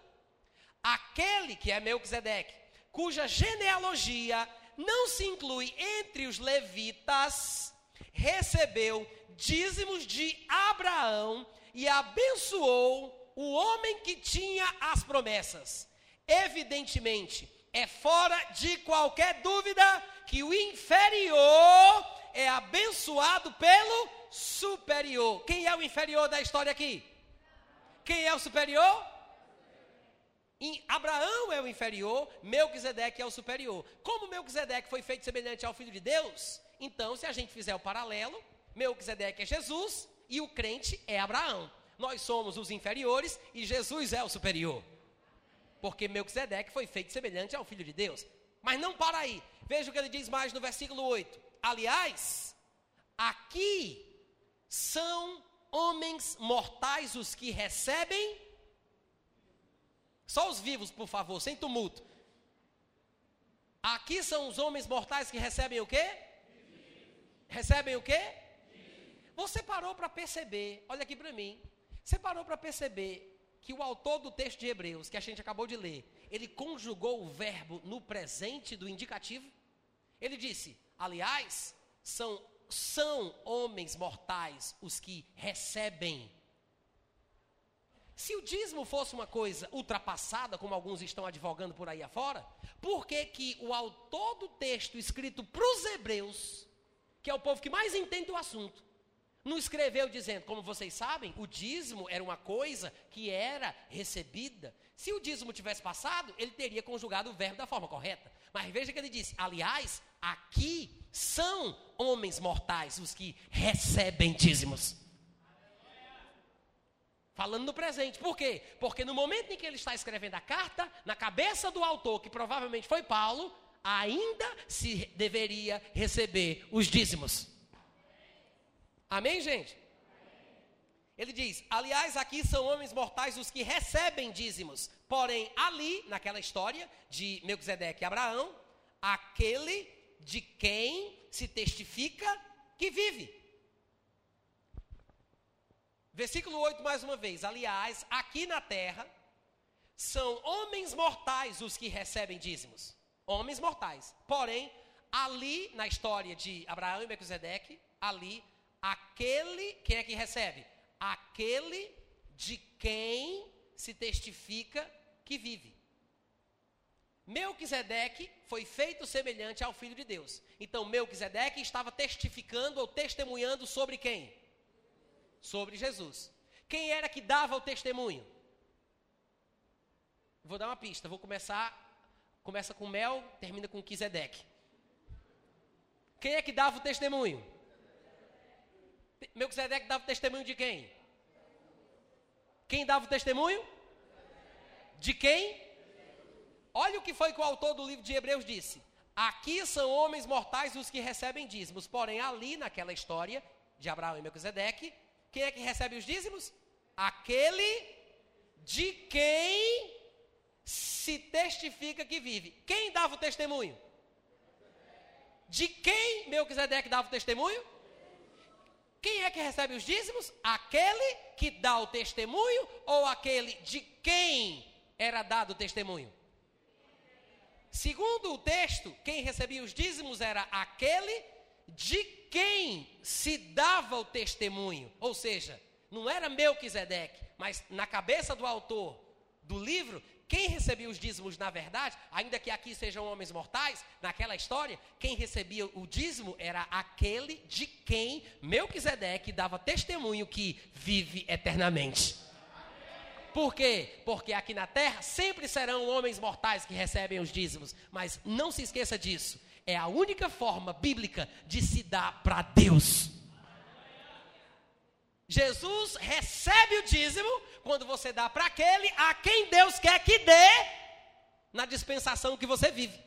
aquele que é Melquisedeque, cuja genealogia não se inclui entre os levitas, recebeu dízimos de Abraão e abençoou o homem que tinha as promessas. Evidentemente, é fora de qualquer dúvida que o inferior é abençoado pelo superior. Quem é o inferior da história aqui? Quem é o superior? Em Abraão é o inferior, Melquisedeque é o superior. Como Melquisedeque foi feito semelhante ao Filho de Deus, então, se a gente fizer o paralelo, Melquisedeque é Jesus e o crente é Abraão. Nós somos os inferiores e Jesus é o superior. Porque Melquisedeque foi feito semelhante ao Filho de Deus. Mas não para aí. Veja o que ele diz mais no versículo 8. Aliás, aqui são homens mortais os que recebem. Só os vivos, por favor, sem tumulto. Aqui são os homens mortais que recebem o quê? Recebem o quê? Você parou para perceber, olha aqui para mim. Você parou para perceber que o autor do texto de Hebreus, que a gente acabou de ler, ele conjugou o verbo no presente do indicativo? Ele disse: aliás, são, são homens mortais os que recebem. Se o dízimo fosse uma coisa ultrapassada, como alguns estão advogando por aí afora, por que, que o autor do texto escrito para os hebreus, que é o povo que mais entende o assunto, não escreveu dizendo, como vocês sabem, o dízimo era uma coisa que era recebida. Se o dízimo tivesse passado, ele teria conjugado o verbo da forma correta. Mas veja que ele disse: aliás, aqui são homens mortais os que recebem dízimos. Falando no presente. Por quê? Porque no momento em que ele está escrevendo a carta, na cabeça do autor, que provavelmente foi Paulo, ainda se deveria receber os dízimos. Amém, gente? Ele diz: aliás, aqui são homens mortais os que recebem dízimos. Porém, ali, naquela história de Melquisedeque e Abraão, aquele de quem se testifica que vive. Versículo 8, mais uma vez. Aliás, aqui na terra, são homens mortais os que recebem dízimos. Homens mortais. Porém, ali na história de Abraão e Melquisedeque, ali Aquele, quem é que recebe? Aquele de quem se testifica que vive. Melquisedeque foi feito semelhante ao Filho de Deus. Então, Melquisedeque estava testificando ou testemunhando sobre quem? Sobre Jesus. Quem era que dava o testemunho? Vou dar uma pista. Vou começar. Começa com Mel, termina com Quisedeque. Quem é que dava o testemunho? Melquisedeque dava testemunho de quem? Quem dava o testemunho? De quem? Olha o que foi que o autor do livro de Hebreus disse. Aqui são homens mortais os que recebem dízimos. Porém, ali naquela história de Abraão e Melquisedeque, quem é que recebe os dízimos? Aquele de quem se testifica que vive. Quem dava o testemunho? De quem Melquisedeque dava o testemunho? Quem é que recebe os dízimos? Aquele que dá o testemunho ou aquele de quem era dado o testemunho? Segundo o texto, quem recebia os dízimos era aquele de quem se dava o testemunho. Ou seja, não era Melquisedeque, mas na cabeça do autor do livro, quem recebia os dízimos, na verdade, ainda que aqui sejam homens mortais, naquela história, quem recebia o dízimo era aquele de quem Melquisedeque dava testemunho que vive eternamente. Por quê? Porque aqui na terra sempre serão homens mortais que recebem os dízimos. Mas não se esqueça disso. É a única forma bíblica de se dar para Deus. Jesus recebe o dízimo quando você dá para aquele a quem Deus quer que dê na dispensação que você vive.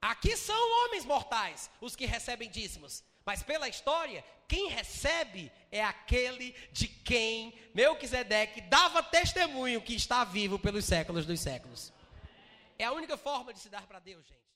Aqui são homens mortais os que recebem dízimos, mas pela história, quem recebe é aquele de quem Melquisedeque dava testemunho que está vivo pelos séculos dos séculos. É a única forma de se dar para Deus, gente.